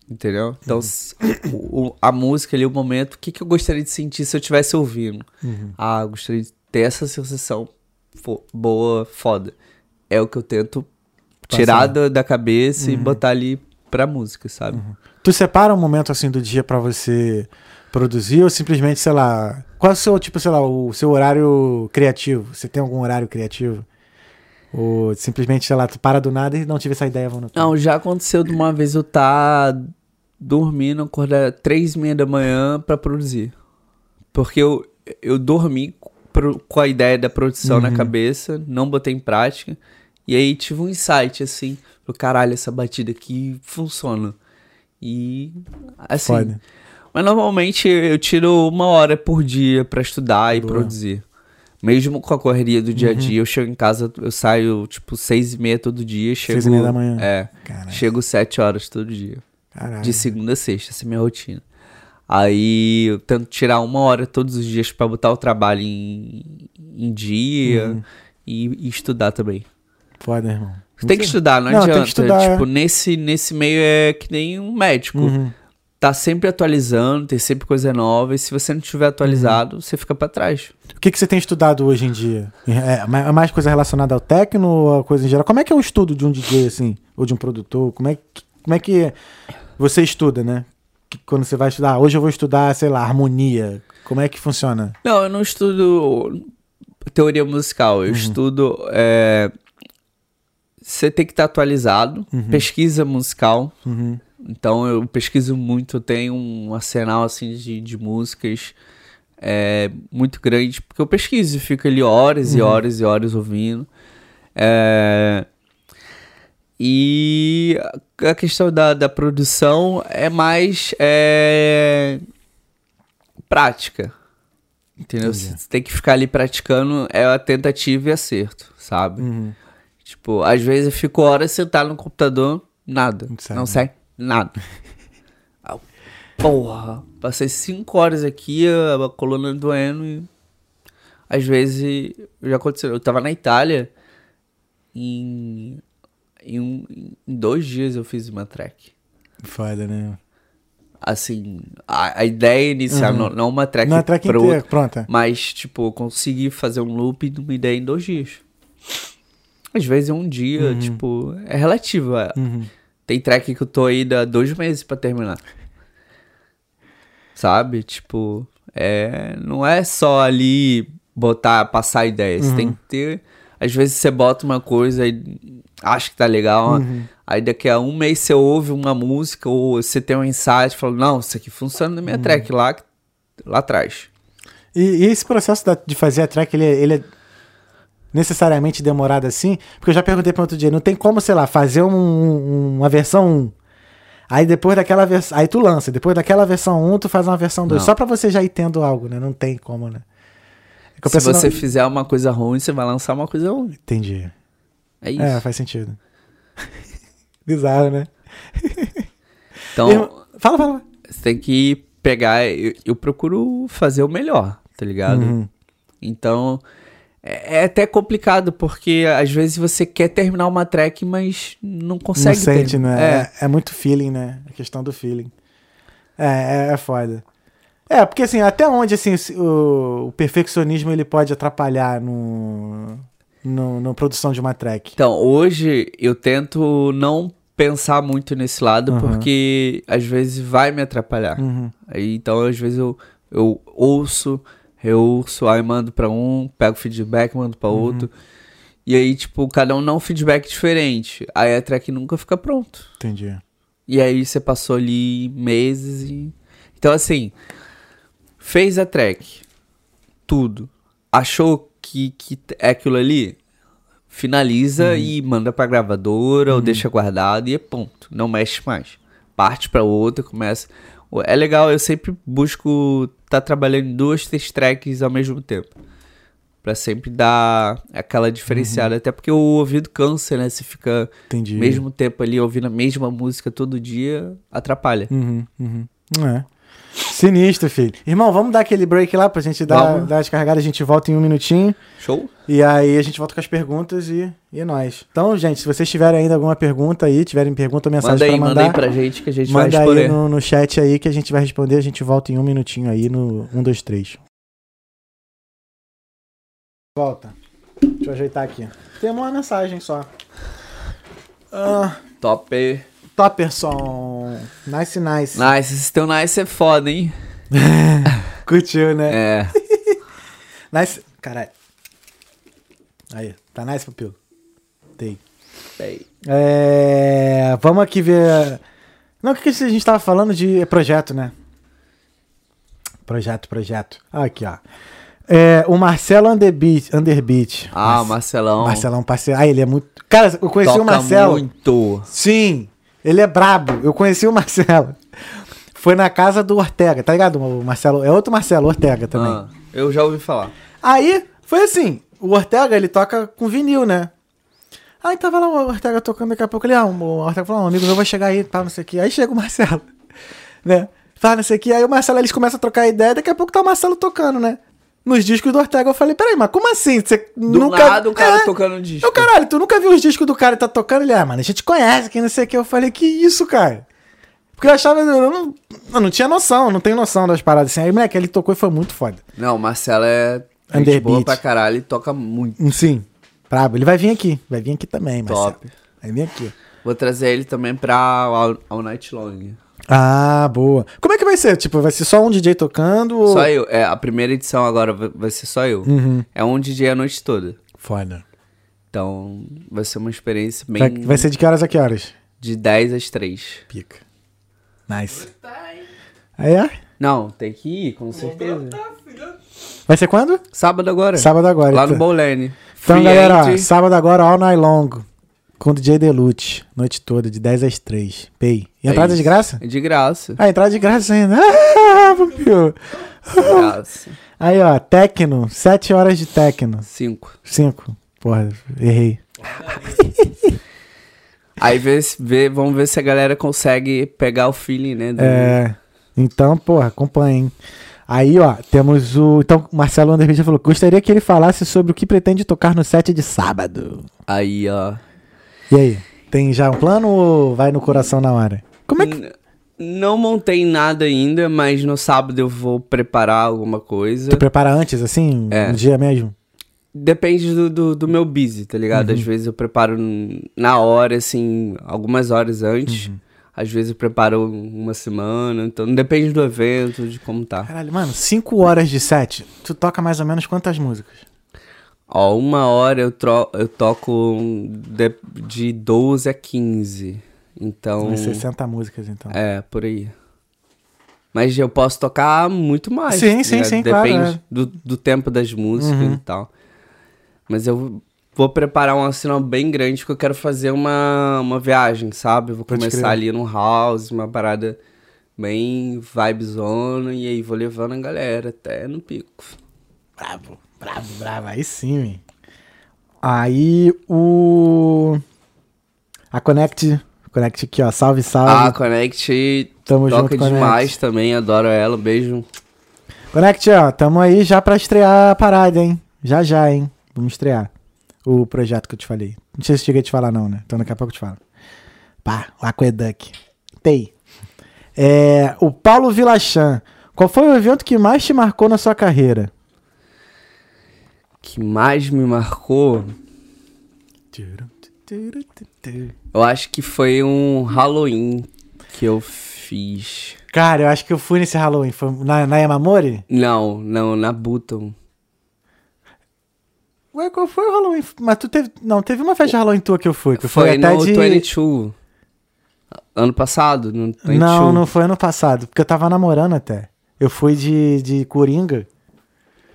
Entendeu? Então, se- o- o- a música ali, o momento, o que, que eu gostaria de sentir se eu estivesse ouvindo? Ah, eu gostaria de ter essa sensação fo- boa, foda. É o que eu tento tirar da, da cabeça e botar ali pra música, sabe? Tu separa um momento assim do dia pra você produzir ou simplesmente, sei lá, qual é o seu, tipo, sei lá, o seu horário criativo? Você tem algum horário criativo? Ou simplesmente, sei lá, tu para do nada e não tive essa ideia, vamos Não, já aconteceu de uma vez eu tá dormindo, acordar três e meia da manhã pra produzir. Porque eu, eu dormi pro- com a ideia da produção na cabeça, não botei em prática. E aí tive um insight, assim, pro caralho, essa batida aqui funciona. E assim. Foda. Mas normalmente eu tiro uma hora por dia pra estudar e Boa. produzir. Mesmo com a correria do dia a dia, eu chego em casa, eu saio tipo seis e meia todo dia, chego. Seis e meia da manhã. É. Caralho. Chego sete horas todo dia. Caralho. De segunda a sexta, essa é minha rotina. Aí eu tento tirar uma hora todos os dias pra botar o trabalho em, em dia Uhum. e, e estudar também. Foda, irmão. Tem que estudar, não, Não, tem que adianta. estudar, tipo, nesse, nesse meio é que nem um médico. Uhum. Tá sempre atualizando, tem sempre coisa nova. E se você não estiver atualizado, Uhum. você fica pra trás. O que, que você tem estudado hoje em dia? É ma- é mais coisa relacionada ao techno ou a coisa em geral? Como é que é o estudo de um DJ, assim? Ou de um produtor? Como é que, como é que você estuda, né? Quando você vai estudar, ah, hoje eu vou estudar, sei lá, harmonia. Como é que funciona? Não, eu não estudo teoria musical. Uhum. Eu estudo. é, Você tem que estar atualizado. Pesquisa musical. Uhum. Então eu pesquiso muito, tenho um arsenal assim de, de músicas é, muito grande, porque eu pesquiso, fico ali horas e horas e horas ouvindo. É, e a- questão da, da produção é mais é, prática. Entendeu? Entendi. Você tem que ficar ali praticando, é a tentativa e acerto, sabe? Uhum. Tipo, às vezes eu fico horas sentado no computador, nada. Não sai não sai nada. Ah, Porra, passei cinco horas aqui, a, coluna doendo e. Às vezes já aconteceu. Eu tava na Itália em. Em, um- em dois dias eu fiz uma track. Foda, né? Assim, a, a ideia inicial, Uhum. não, não uma track Não, a track inteira, outra, pronta. mas, tipo, eu consegui fazer um loop de uma ideia em dois dias. Às vezes é um dia, tipo, é relativo. é. Uhum. Tem track que eu tô aí há dois meses pra terminar. Sabe? Tipo, é, não é só ali botar, passar a ideia. Você tem que ter. Às vezes você bota uma coisa e acha que tá legal. Aí daqui a um mês você ouve uma música ou você tem um insight e fala, não, isso aqui funciona na minha track lá, lá atrás. E, e esse processo da- de fazer a track, ele, é- ele é necessariamente demorado assim? Porque eu já perguntei para outro dia, não tem como, sei lá, fazer um- um- uma versão 1. Aí depois daquela versão. Aí tu lança, depois daquela versão 1, tu faz uma versão 2. Não. Só pra você já ir tendo algo, né? Não tem como, né? É Se você não- fizer uma coisa ruim, você vai lançar uma coisa ruim. Entendi. É isso. É, faz sentido. Bizarro, né? Então, Fala, fala. você tem que pegar. Eu, eu procuro fazer o melhor, tá ligado? Uhum. Então, é, é até complicado, porque às vezes você quer terminar uma track, mas não consegue. não sente, né? É. É. é muito feeling, né? A questão do feeling. É, é, é foda. É, porque assim, até onde assim, o, o perfeccionismo ele pode atrapalhar no, no, na produção de uma track? Então, hoje eu tento não pensar muito nesse lado, Aham. porque às vezes vai me atrapalhar. Uhum. Aí, então, às vezes eu, eu ouço, reouço, aí mando pra um, pego feedback, mando pra outro. E aí, tipo, cada um dá um feedback diferente. Aí a track nunca fica pronto. Entendi. E aí você passou ali meses e. Então, assim, fez a track, tudo. Achou que, que é aquilo ali? Finaliza e manda pra gravadora ou deixa guardado e é ponto. Não mexe mais. Parte pra outra, começa. É legal, eu sempre busco estar trabalhando em duas, três tracks ao mesmo tempo. Pra sempre dar aquela diferenciada. Até porque o ouvido cansa, né? Se fica Entendi. mesmo tempo ali ouvindo a mesma música todo dia, atrapalha. Uhum, uhum. É. Sinistro, filho. Irmão, vamos dar aquele break lá pra gente dar, dar as carregadas, a gente volta em um minutinho. Show? E aí a gente volta com as perguntas e, e é nóis. Então, gente, se vocês tiverem ainda alguma pergunta aí, tiverem pergunta ou mensagem Manda aí, pra manda mandar, aí pra gente que a gente vai manda responder. aí no, no chat aí que a gente vai responder. A gente volta em um minutinho aí no 1, 2, 3. Volta. Deixa eu ajeitar aqui. Tem uma mensagem só. Ah, Top. Topperson. Nice, nice. Nice, esse teu nice é foda, hein? Curtiu, né? É. Nice. Caralho. Aí, tá nice, pupilo? Tem. Peraí. É, vamos aqui ver. Não, o que, a gente tava falando de projeto, né? Projeto, projeto. Aqui, ó. É, o Marcelo Underbeat. Underbeat. Ah, Mar- Marcelão. Marcelão, parceiro. Ah, ele é muito. Cara, eu conheci Toca o Marcelo. muito. Sim, ele é brabo. Eu conheci o Marcelo. Foi na casa do Ortega, tá ligado? O Marcelo. É outro Marcelo, Ortega também. Ah, eu já ouvi falar. Aí, foi assim, o Ortega, ele toca com vinil, né? Aí tava lá o Ortega tocando, daqui a pouco ele, ah, o Ortega falou, um amigo meu vai chegar aí, pá, não sei o que. Aí chega o Marcelo, né? Fala, não sei o que. Aí o Marcelo, eles começam a trocar ideia, daqui a pouco tá o Marcelo tocando, né? Nos discos do Ortega, eu falei, peraí, mas como assim? Você Do nunca... nada o cara É. tocando disco. Eu, caralho, tu nunca viu os discos do cara e tá tocando? Ele, ah, mano, a gente conhece, que não sei o que. Eu falei, que isso, cara? Porque eu achava, eu não, eu não tinha noção, não tenho noção das paradas assim. Aí, moleque, ele tocou e foi muito foda. Não, o Marcelo é Underbeat. boa pra caralho e toca muito. Sim, brabo. Ele vai vir aqui, vai vir aqui também, Marcelo. Top. Vai vir aqui. Vou trazer ele também pra All, All Night Long. Ah, boa. Como é que vai ser? Tipo, vai ser só um DJ tocando ou... Só eu. É, a primeira edição agora vai- ser só eu. Uhum. É um DJ a noite toda. Foda. Então vai ser uma experiência bem Vai, vai ser de que horas a que horas? de 10 às 3. Pica. Nice. Aí é? Não, tem que ir, com certeza. Vai ser quando? Sábado agora. Sábado agora. Lá então. no Bowlane. Então, Free galera, ó, sábado agora, all night long. Com o DJ Delute. Noite toda, de 10 às 3. Pay. E É entrada de isso. graça? É de graça. Ah, entrada de graça ainda. Ah, pupil. De graça. Aí, ó, Tecno. 7 horas de Tecno. 5. 5. Porra, errei. Aí vê, vê, vamos ver se a galera consegue pegar o feeling, né? do- É. Então, porra, acompanha, hein? Aí, ó, temos o. Então, Marcelo Underbeat já falou: gostaria que ele falasse sobre o que pretende tocar no set de sábado. Aí, ó. E aí? Tem já um plano ou vai no coração na hora? Como é que. Não montei nada ainda, mas no sábado eu vou preparar alguma coisa. Tu prepara antes, assim? É. No dia mesmo? Depende do, do, do meu busy, tá ligado? Uhum. Às vezes eu preparo na hora, assim, algumas horas antes. Uhum. Às vezes eu preparo uma semana. Então depende do evento, de como tá. Caralho, mano, 5 horas de set. Tu toca mais ou menos quantas músicas? Ó, uma hora eu, tro eu toco de, de 12 a 15. Então. Umas 60 músicas, então. É, por aí. Mas eu posso tocar muito mais. Sim, tá sim, sim, claro, Depende é. do, do tempo das músicas Uhum. e tal. Mas eu vou preparar um sinal bem grande porque eu quero fazer uma, uma viagem, sabe? Eu vou Pode começar crer. ali no house, uma parada bem vibezona, e aí vou levando a galera até no pico. Bravo, bravo, bravo. Aí sim, man. Aí o. A Connect. Connect aqui, ó. Salve, A salve. Connect Tamo toca junto, Connect. demais também, adoro ela, um beijo. Connect, ó. Tamo aí já pra estrear a parada, hein? Já já, hein? Vamos estrear. O projeto que eu te falei. Não sei se cheguei a te falar, não, né? Então daqui a pouco eu te falo. Pá, o Aqueduct. Tei. É, o Paulo Vilachan. Qual foi o evento que mais te marcou na sua carreira? Que mais me marcou, eu acho que foi um Halloween que eu fiz. Cara, eu acho que eu fui nesse Halloween. Foi na, na Yamamori? Não, não, na Button. Ué, qual foi o Halloween? Mas tu teve. Não, teve uma festa de Halloween tua que eu fui. Que Foi, foi, até no de. 22. Ano passado, no 22. Não, não foi ano passado. Porque eu tava namorando até. Eu fui de, de Coringa.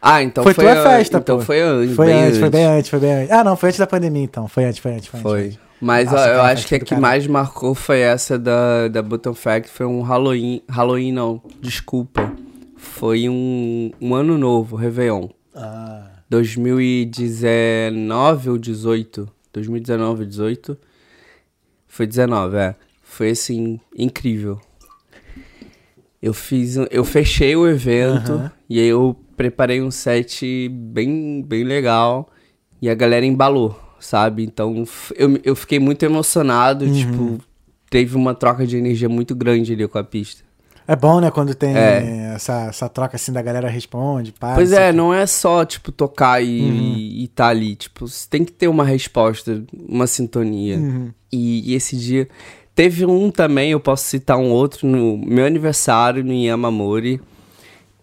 Ah, então foi, foi, tua an- festa, Então pô. foi antes. Foi bem antes, foi bem antes, foi bem antes. Ah, não, foi antes da pandemia então. Foi antes, foi antes, foi antes. Foi. antes. Mas Nossa, eu acho que a que mais marcou foi essa da, da Button Fact. Foi um Halloween. Halloween não, desculpa. Foi um, um ano novo, Réveillon. Ah. 2019 ou 18? 2019 ou 18? Foi 19, é. Foi assim, incrível. Eu fiz, eu fechei o evento Aham. e aí eu preparei um set bem, bem legal e a galera embalou, sabe? Então eu, eu fiquei muito emocionado, Uhum. tipo, teve uma troca de energia muito grande ali com a pista. É bom, né, quando tem É. essa, essa troca assim da galera responde, pá. Pois é, o quê. não é só, tipo, tocar e, Uhum. e tá ali. Tipo, você tem que ter uma resposta, uma sintonia. Uhum. E, e esse dia. Teve um também, eu posso citar um outro, no meu aniversário no Yamamori.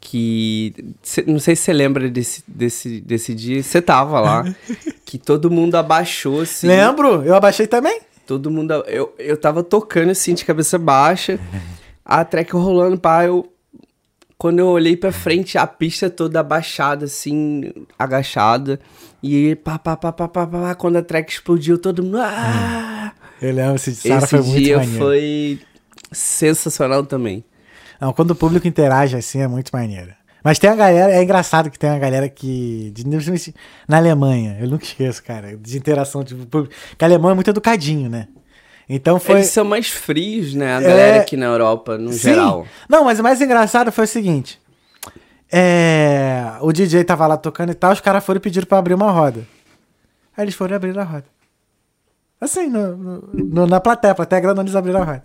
Que. cê- não sei se você lembra desse, desse, desse dia. Você tava lá. que todo mundo abaixou, assim. Lembro, eu abaixei também. Todo mundo. Eu, eu tava tocando assim, de cabeça baixa. A track rolando, pá, eu. Quando eu olhei pra frente, a pista toda abaixada, assim, agachada. E pá, pá, pá, pá, pá, pá, pá, quando a track explodiu, todo mundo. Ah! Eu lembro, esse Esse foi dia maneiro. foi sensacional também. Não, quando o público interage assim é muito maneiro. Mas tem a galera, é engraçado que tem uma galera que. de- na Alemanha, eu nunca esqueço, cara, de interação de público. Que a Alemanha é muito educadinho, né? Então foi. Eles são mais frios, né? A É. galera aqui na Europa, no Sim. geral. Não, mas o mais engraçado foi o seguinte. É, o DJ tava lá tocando e tal, os caras foram e pediram pra abrir uma roda. Aí eles foram abrir a roda. Assim, no, no- no- na plateia, a plateia grandona eles abriram a roda.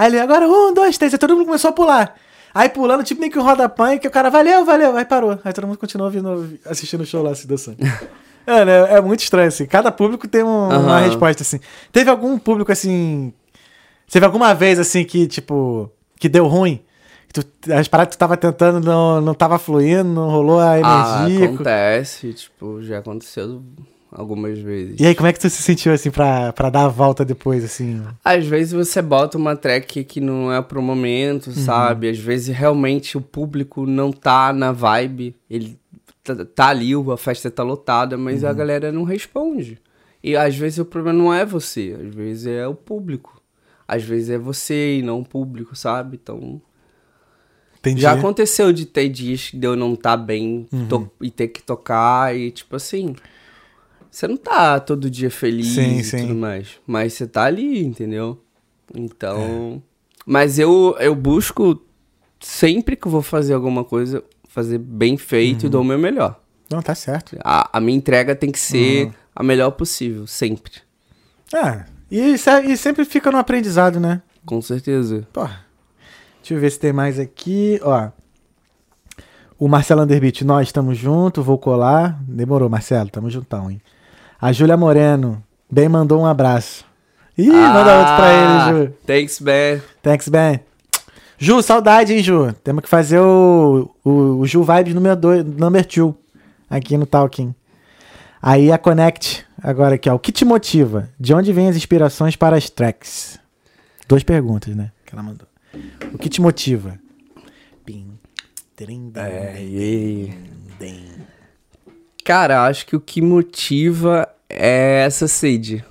Aí ele, agora um, dois, três, aí todo mundo começou a pular. Aí pulando, tipo meio que um roda-pan, que o cara, valeu, valeu, aí parou. Aí todo mundo continuou vindo, assistindo o show lá, se dançando. É, né, é muito estranho, assim. Cada público tem um- uma resposta, assim. Teve algum público, assim... Teve alguma vez, assim, que, tipo... Que deu ruim? Tu, as paradas que tu tava tentando não, não tava fluindo, não rolou a Ah, energia. acontece, tipo, já aconteceu algumas vezes. e aí, como é que tu se sentiu, assim, pra, pra dar a volta depois, assim? Às vezes você bota uma track que não é pro momento, sabe? Às vezes realmente o público não tá na vibe, ele tá, tá ali, a festa tá lotada, mas a galera não responde. E às vezes o problema não é você, às vezes é o público. Às vezes é você e não o público, sabe? Então. Entendi. Já aconteceu de ter dias de eu não tá bem to- e ter que tocar e tipo assim. Você não tá todo dia feliz Sim, e sim. tudo mais. Mas você tá ali, entendeu? Então. Mas eu, eu busco sempre que eu vou fazer alguma coisa, fazer bem feito e Uhum. dou o meu melhor. Não, tá certo. A, a minha entrega tem que ser Uhum. a melhor possível, sempre. Ah, e, se- e sempre fica no aprendizado, né? Com certeza. Porra. Deixa eu ver se tem mais aqui. Ó. O Marcelo Underbeat, nós estamos juntos, vou colar. Demorou, Marcelo, tamo juntão, hein? A Júlia Moreno, bem mandou um abraço. Ih, manda outro pra Ah, ele, Ju. Thanks, man. Thanks, Ben. Ju, saudade, hein, Ju? Temos que fazer o, o, o Ju Vibes número 2, number 2, aqui no Talking. Aí a Connect, agora aqui, ó. O que te motiva? De onde vêm as inspirações para as tracks? Duas perguntas, né? Que ela mandou. O que te motiva? Pim, trim, É, dim. Cara, acho que o que motiva é essa sede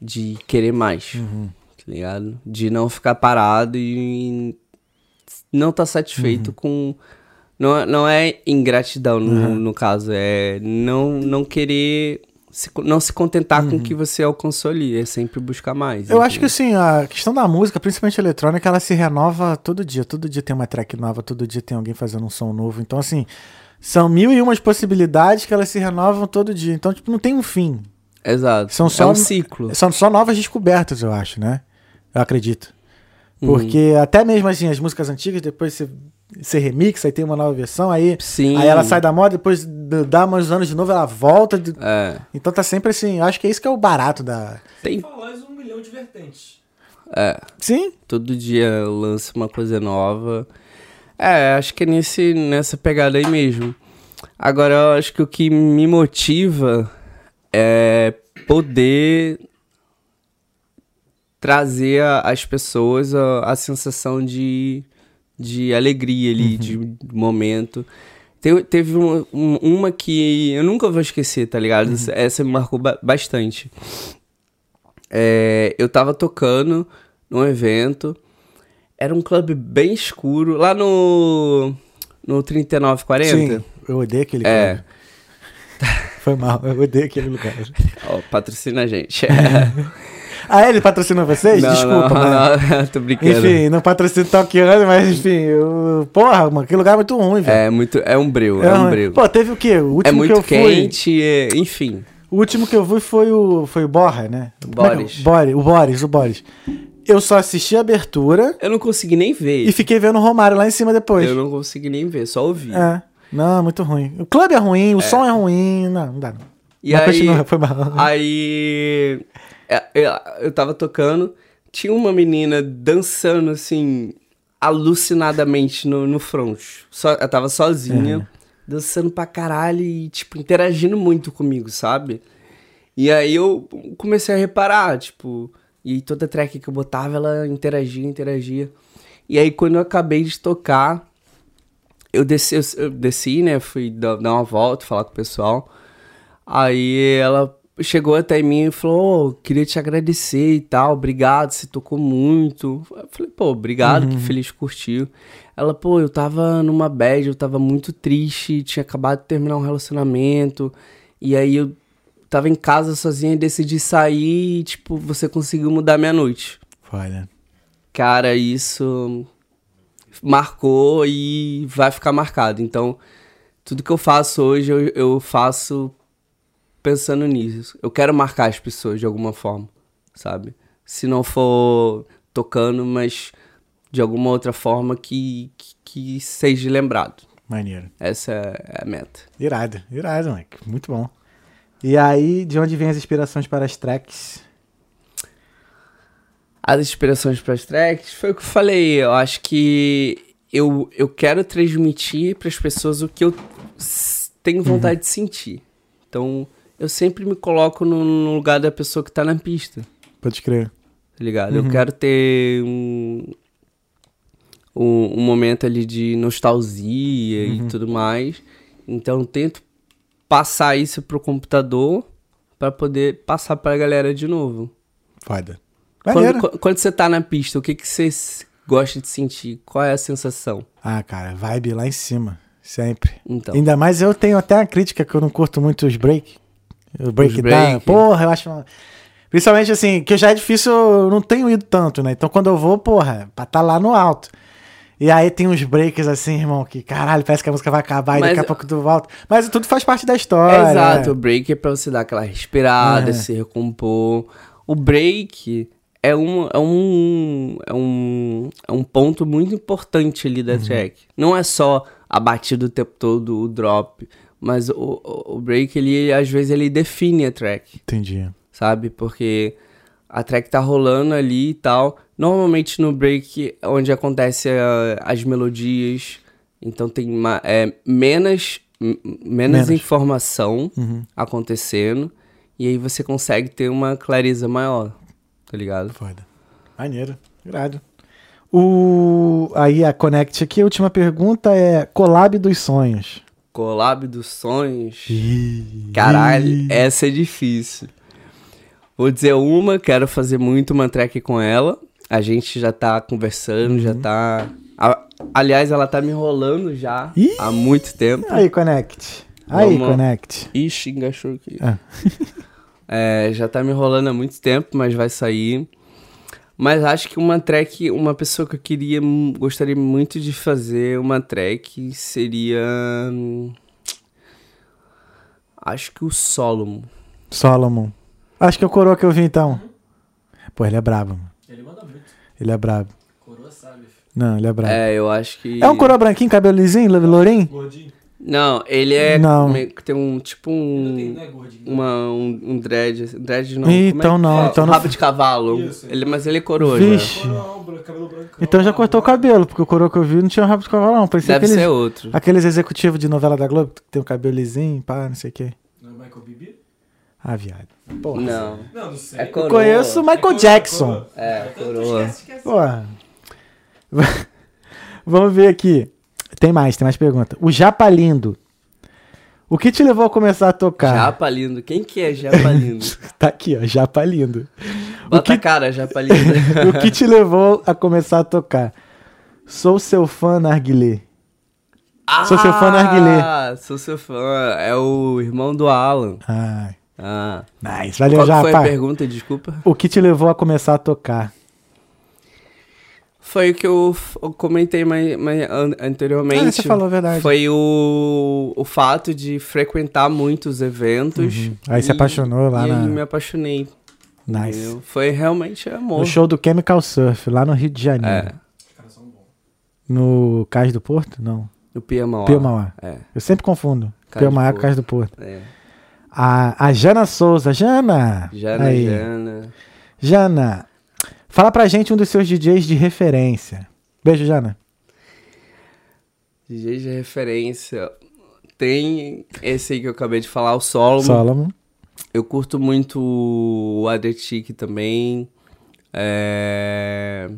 de querer mais, Uhum. tá ligado? De não ficar parado e não tá satisfeito Uhum. com. Não, é- não é ingratidão no, no caso, é não, não querer. Se não se contentar com o que você alcançou ali, é sempre buscar mais. Uhum. Eu acho que assim, a questão da música, principalmente eletrônica, ela se renova todo dia. Todo dia tem uma track nova, todo dia tem alguém fazendo um som novo. Então, assim, são mil e umas possibilidades que elas se renovam todo dia. Então, tipo, não tem um fim. Exato. São é só, um ciclo. São só novas descobertas, eu acho, né? Eu acredito. Uhum. Porque até mesmo assim, as músicas antigas, depois você ser remix, aí tem uma nova versão, aí, Sim. aí ela sai da moda, depois dá uns anos de novo, ela volta. de- É. Então tá sempre assim, eu acho que é isso que é o barato da. Tem. Falas um milhão de vertentes. É. Sim? Todo dia lança uma coisa nova. É, acho que é nesse, nessa pegada aí mesmo. Agora, eu acho que o que me motiva é poder trazer a- às pessoas a, a sensação de, de alegria ali, de momento. Te- teve um- um- uma que eu nunca vou esquecer, tá ligado? Essa- Essa me marcou ba- bastante. É, eu tava tocando num evento. Era um clube bem escuro. Lá no. No 3940. Sim. Eu odeio aquele É. cara. Foi mal, eu odeio aquele lugar. Ó, patrocina a gente. Ah, ele patrocinou vocês? Não, Desculpa, não, mano. não, tô brincando. Enfim, não patrocina Tokiano, mas enfim, eu... porra, mano, que lugar muito ruim, velho. É muito. É um breu, é, um ruim. breu. Pô, teve o quê? O último É muito que eu fui. quente, é- enfim. O último que eu fui foi o foi o Borra, né? Como é é? Boris. Boris, o Boris, o Boris. Eu só assisti a abertura Eu não consegui nem ver. e fiquei vendo o Romário lá em cima depois. Eu não consegui nem ver, só ouvi. É. Não, muito ruim. O clube é ruim, o som é ruim. Não, não dá. Não. E Mas aí, continua, foi mal. aí é, eu, eu tava tocando, tinha uma menina dançando assim, alucinadamente no, no front. Só, ela tava sozinha, dançando pra caralho e, tipo, interagindo muito comigo, sabe? E aí eu comecei a reparar, tipo, e toda track que eu botava, ela interagia, interagia. E aí quando eu acabei de tocar, eu desci, eu, desci, né? Fui dar uma volta, falar com o pessoal. Aí ela chegou até mim e falou: "Ô, queria te agradecer e tal, obrigado, você tocou muito. Eu falei, pô, obrigado, que feliz curtiu. Ela, pô, eu tava numa bad, eu tava muito triste, tinha acabado de terminar um relacionamento, e aí eu tava em casa sozinha e decidi sair e, tipo, você conseguiu mudar minha noite. Foda. Cara, isso marcou e vai ficar marcado. Então, tudo que eu faço hoje, eu, eu faço pensando nisso. Eu quero marcar as pessoas de alguma forma, sabe? Se não for tocando, mas de alguma outra forma que, que, que seja lembrado. Maneiro. Essa é a meta. Irado, irado, moleque. Muito bom. E aí, de onde vem as inspirações para as tracks? As inspirações para as tracks foi o que eu falei. Eu acho que eu, eu quero transmitir para as pessoas o que eu tenho vontade de sentir. Então, eu sempre me coloco no, no lugar da pessoa que tá na pista, Pode crer. tá ligado? Eu quero ter um, um, um momento ali de nostalgia e tudo mais. Então, eu tento passar isso pro computador para poder passar pra galera de novo. Foda. Quando, qu- quando você tá na pista, o que, que você gosta de sentir? Qual é a sensação? Ah, cara, vibe lá em cima. Sempre. Então. Ainda mais eu tenho até uma crítica que eu não curto muito os break. O break, break. tá. Porra, eu acho. Principalmente assim, que já é difícil, eu não tenho ido tanto, né? Então quando eu vou, porra, pra tá lá no alto. E aí tem uns breaks assim, irmão, que caralho, parece que a música vai acabar e Mas- daqui a pouco tu volta. Mas tudo faz parte da história. Exato, o né? break é pra você dar aquela respirada, É. se recompor. O break é um, é um, é um, é um ponto muito importante ali da Uhum. track. Não é só a batida o tempo todo, o drop, mas o, o, break, ele, às vezes, ele define a track. Entendi. sabe? Porque a track tá rolando ali e tal. Normalmente no break é onde acontece ah, as melodias, então tem ma- é, menos, menos, Menos. informação Uhum. acontecendo e aí você consegue ter uma clareza maior, tá ligado? Foda. Maneiro. Irado. O... Aí a Connect aqui, a última pergunta é collab dos sonhos. Collab dos sonhos. Caralho, essa é difícil. Vou dizer uma, quero fazer muito uma track com ela. A gente já tá conversando, já tá. a- aliás, ela tá me enrolando já Ih! há muito tempo. Aí, Connect. Aí, Vamos- Connect. Ixi, engaixou aqui. Ah. É, já tá me enrolando há muito tempo, mas vai sair. Mas acho que uma track, uma pessoa que eu queria, gostaria muito de fazer uma track seria. hum, Acho que o Solomon. Solomon. Acho que é o coroa que eu vi então. Pô, ele é brabo, mano. Ele manda muito. Ele é brabo. Coroa sabe. filho. Não, ele é brabo. É, É, eu acho que. um coroa branquinho, cabelo lisinho, lourinho? Gordinho. Não, ele é. Não. meio que Tem um tipo Não tem- um. não é gordinho. Uma, um, um dread. assim, Dread não. Ih, é então que não, fala? então não- Rabo de cavalo. Isso. Ele, mas ele é coroa. Vixe. Então já cortou o cabelo, porque o coroa que eu vi não tinha rabo de cavalo, não. Parecia Deve aqueles, ser outro. aqueles executivos de novela da Globo que tem o cabelo lisinho, pá, não sei o quê. Não é Michael Bibi? Ah, viado. Porra. Não. Não, não sei. É Eu coroa. conheço o Michael coroa, Jackson. coroa. É, coroa. esquece, esquece. Porra. Vamos ver aqui. Tem mais, tem mais pergunta. O Japa Lindo. O que te levou a começar a tocar? Japa lindo. Quem que é Japa lindo? Tá aqui, ó, Japa Lindo. Bota que- a cara, Japa lindo. o que te levou a começar a tocar? Sou seu fã, Narguilé. Sou seu fã, Narguilé. Ah, sou seu fã. É o irmão do Alan. Ai, Ah. nice. Valeu, Qual que foi a Japa. pergunta, desculpa? O que te levou a começar a tocar? Foi o que eu, eu comentei mais, mais an- anteriormente. Ah, você falou a verdade. Foi o, o fato de frequentar muitos eventos. Uhum. Aí se apaixonou lá e na- aí me apaixonei. Nice. entendeu? Foi realmente amor. No show do Chemical Surf, lá no Rio de Janeiro. É, Os caras são bons. No Cais do Porto? Não. no Pia Mauá. Pio Mauá. É, Eu sempre confundo. Cais Pio do Mauá com. Cais do Porto. é. A, a Jana Souza. Jana! Jana, Aí. Jana. Jana, fala pra gente um dos seus DJs de referência. Beijo, Jana. DJ de referência. Tem esse aí que eu acabei de falar, o Solomon. Solomon. Eu curto muito o Adretic também. É...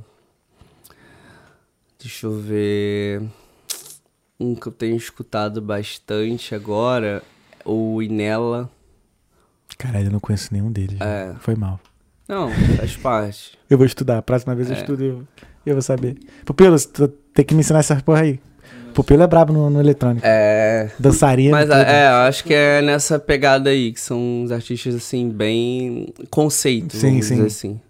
Deixa eu ver. Um que eu tenho escutado bastante agora. O Inela. Caralho, eu não conheço nenhum deles. É. Foi mal. Não, faz parte. Eu vou estudar. A próxima vez eu É. estudo e eu, eu vou saber. Pupilo, tu tem que me ensinar essa porra aí. Pupilo é brabo no, no eletrônico. É. Dançarina. Mas tudo. é, eu acho que é nessa pegada aí, que são uns artistas assim, bem conceito, Sim, vamos sim. dizer assim.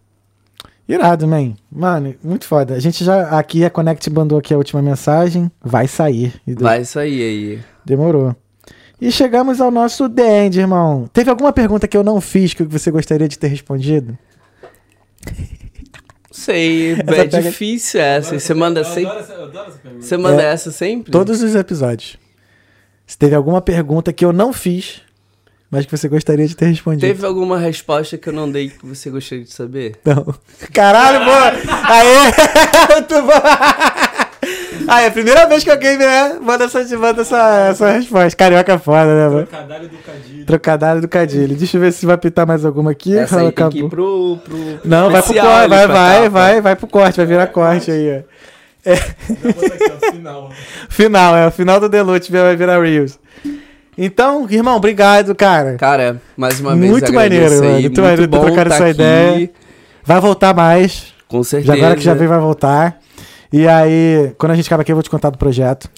Irado, man. Mano, muito foda. A gente já. Aqui a Connect mandou aqui a última mensagem. Vai sair. Vai sair aí. Demorou. E chegamos ao nosso The End, irmão. Teve alguma pergunta que eu não fiz que você gostaria de ter respondido? Sei, Essa é pega- difícil essa. Eu Você adoro manda sempre. adoro essa- Eu adoro essa pergunta. Você manda É, essa sempre? Todos os episódios. Se teve alguma pergunta que eu não fiz, mas que você gostaria de ter respondido. Teve alguma resposta que eu não dei que você gostaria de saber? Não. Caralho, pô! Aê! Muito bom! Aí, é a primeira vez que alguém né, manda, essa, manda essa, essa resposta. Carioca é foda, né, mano? Trocadilho do Cadilho. Trocadilho do Cadilho. Deixa eu ver se vai pintar mais alguma aqui. Essa aí tem que ir pro. pro Não, vai pro corte, vai, vai, capa. vai, vai pro corte, vai virar corte aí, ó. Bota aqui, final. Final, é o final do Deluxe, vai virar Reels. Então, irmão, obrigado, cara. Cara, mais uma vez Muito maneiro, aí. mano. Muito maneiro ter bom trocado tá essa aqui, ideia. Vai voltar mais. Com certeza. Já agora que já veio, vai voltar. E aí, quando a gente acabar aqui, eu vou te contar do projeto.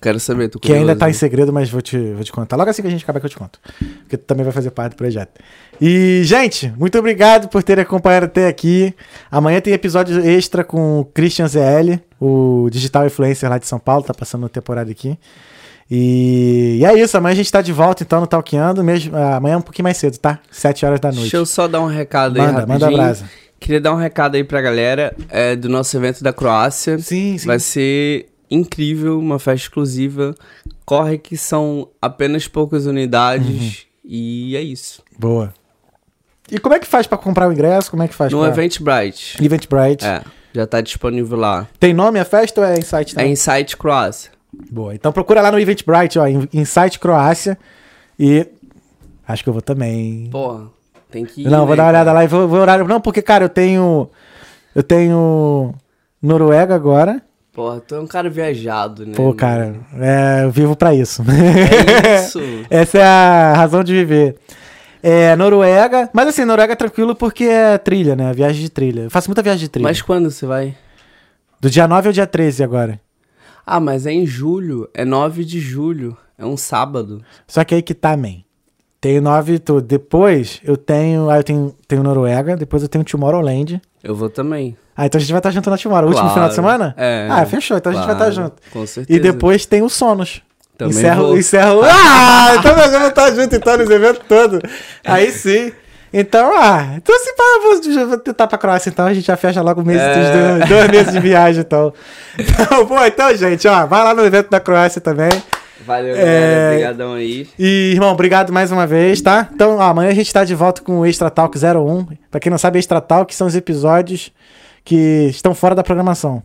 Quero saber, tô Que ainda tá em segredo, mas vou te, vou te contar. Logo assim que a gente acabar que eu te conto. Porque tu também vai fazer parte do projeto. E, gente, muito obrigado por terem acompanhado até aqui. Amanhã tem episódio extra com o Christian ZL, o digital influencer lá de São Paulo, tá passando uma temporada aqui. E, e é isso, amanhã a gente tá de volta então no Talkeando, mesmo, amanhã é um pouquinho mais cedo, tá? 7 horas da noite. Deixa eu só dar um recado aí Manda, rapidinho. manda a brasa. Queria dar um recado aí pra galera é, do nosso evento da Croácia. Sim, sim. Vai ser incrível, uma festa exclusiva. Corre que são apenas poucas unidades. Uhum. E é isso. Boa. E como é que faz pra comprar o ingresso? Como é que faz No pra... Eventbrite. Eventbrite. É, já tá disponível lá. Tem nome a festa ou é em site É também? Insight Croácia. Boa. Então procura lá no Eventbrite, ó, em- Insight Croácia. E acho que eu vou também. Porra, tem que ir. não, vou né, dar uma olhada cara? lá e vou, vou horário. Não, porque, cara, eu tenho. Eu tenho Noruega agora. Porra, tu é um cara viajado, né? Pô, cara, é, eu vivo pra isso. É isso. Essa é a razão de viver. É, Noruega. Mas assim, Noruega é tranquilo porque é trilha, né? Viagem de trilha. Eu faço muita viagem de trilha. Mas quando você vai? Do dia 9 ao dia 13 agora. Ah, mas é em julho. É 9 de julho. É um sábado. Só que aí que tá, man. Tenho nove tudo. Depois eu tenho. Aí eu tenho, tenho Noruega, depois eu tenho Tomorrowland. Eu vou também. Ah, então a gente vai estar junto na Tomorrow. Último Claro. final de semana? É. Ah, fechou. Então a gente vai estar Claro, junto. Com certeza. E depois tem o Sonos. Também encerro, vou. encerro. Ah! Então nós vamos estar junto então nos eventos todos. Aí sim. Então, ah, então se eu vou, vou tentar pra Croácia, então a gente já fecha logo meses, É. dois, dois meses de viagem, então. Então, pô, então, gente, ó, vai lá no evento da Croácia também. Valeu, É. galera. Obrigadão aí. E, irmão, obrigado mais uma vez, tá? Então, ó, amanhã a gente tá de volta com o Extra Talk 01. Pra quem não sabe, Extra Talk são os episódios que estão fora da programação.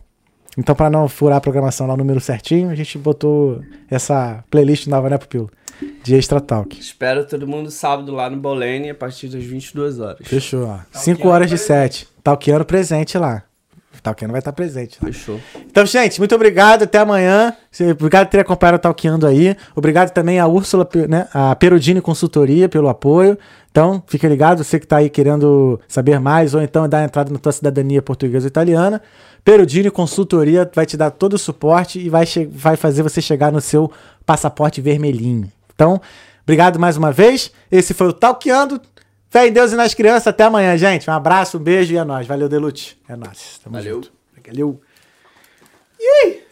Então, pra não furar a programação lá, o número certinho, a gente botou essa playlist nova, né, Pupilo? De Extra Talk. Espero todo mundo sábado lá no Bolene a partir das 22 horas. Fechou, ó. 5 horas de 7. Talkiano presente lá. Talkiano vai estar presente lá. Fechou. Então, gente, muito obrigado. Até amanhã. Obrigado por ter acompanhado o Talkeando aí. Obrigado também a Úrsula, né, a Perudini Consultoria pelo apoio. Então, fique ligado, você que está aí querendo saber mais ou então dar entrada na tua cidadania portuguesa ou italiana. Perudini Consultoria vai te dar todo o suporte e vai, vai fazer você chegar no seu passaporte vermelhinho. Então, obrigado mais uma vez. Esse foi o Talkeando. Fé em Deus e nas crianças. Até amanhã, gente. Um abraço, um beijo e é nóis. Valeu, Delute. É nóis. Tamo Valeu. Junto. Valeu. E aí?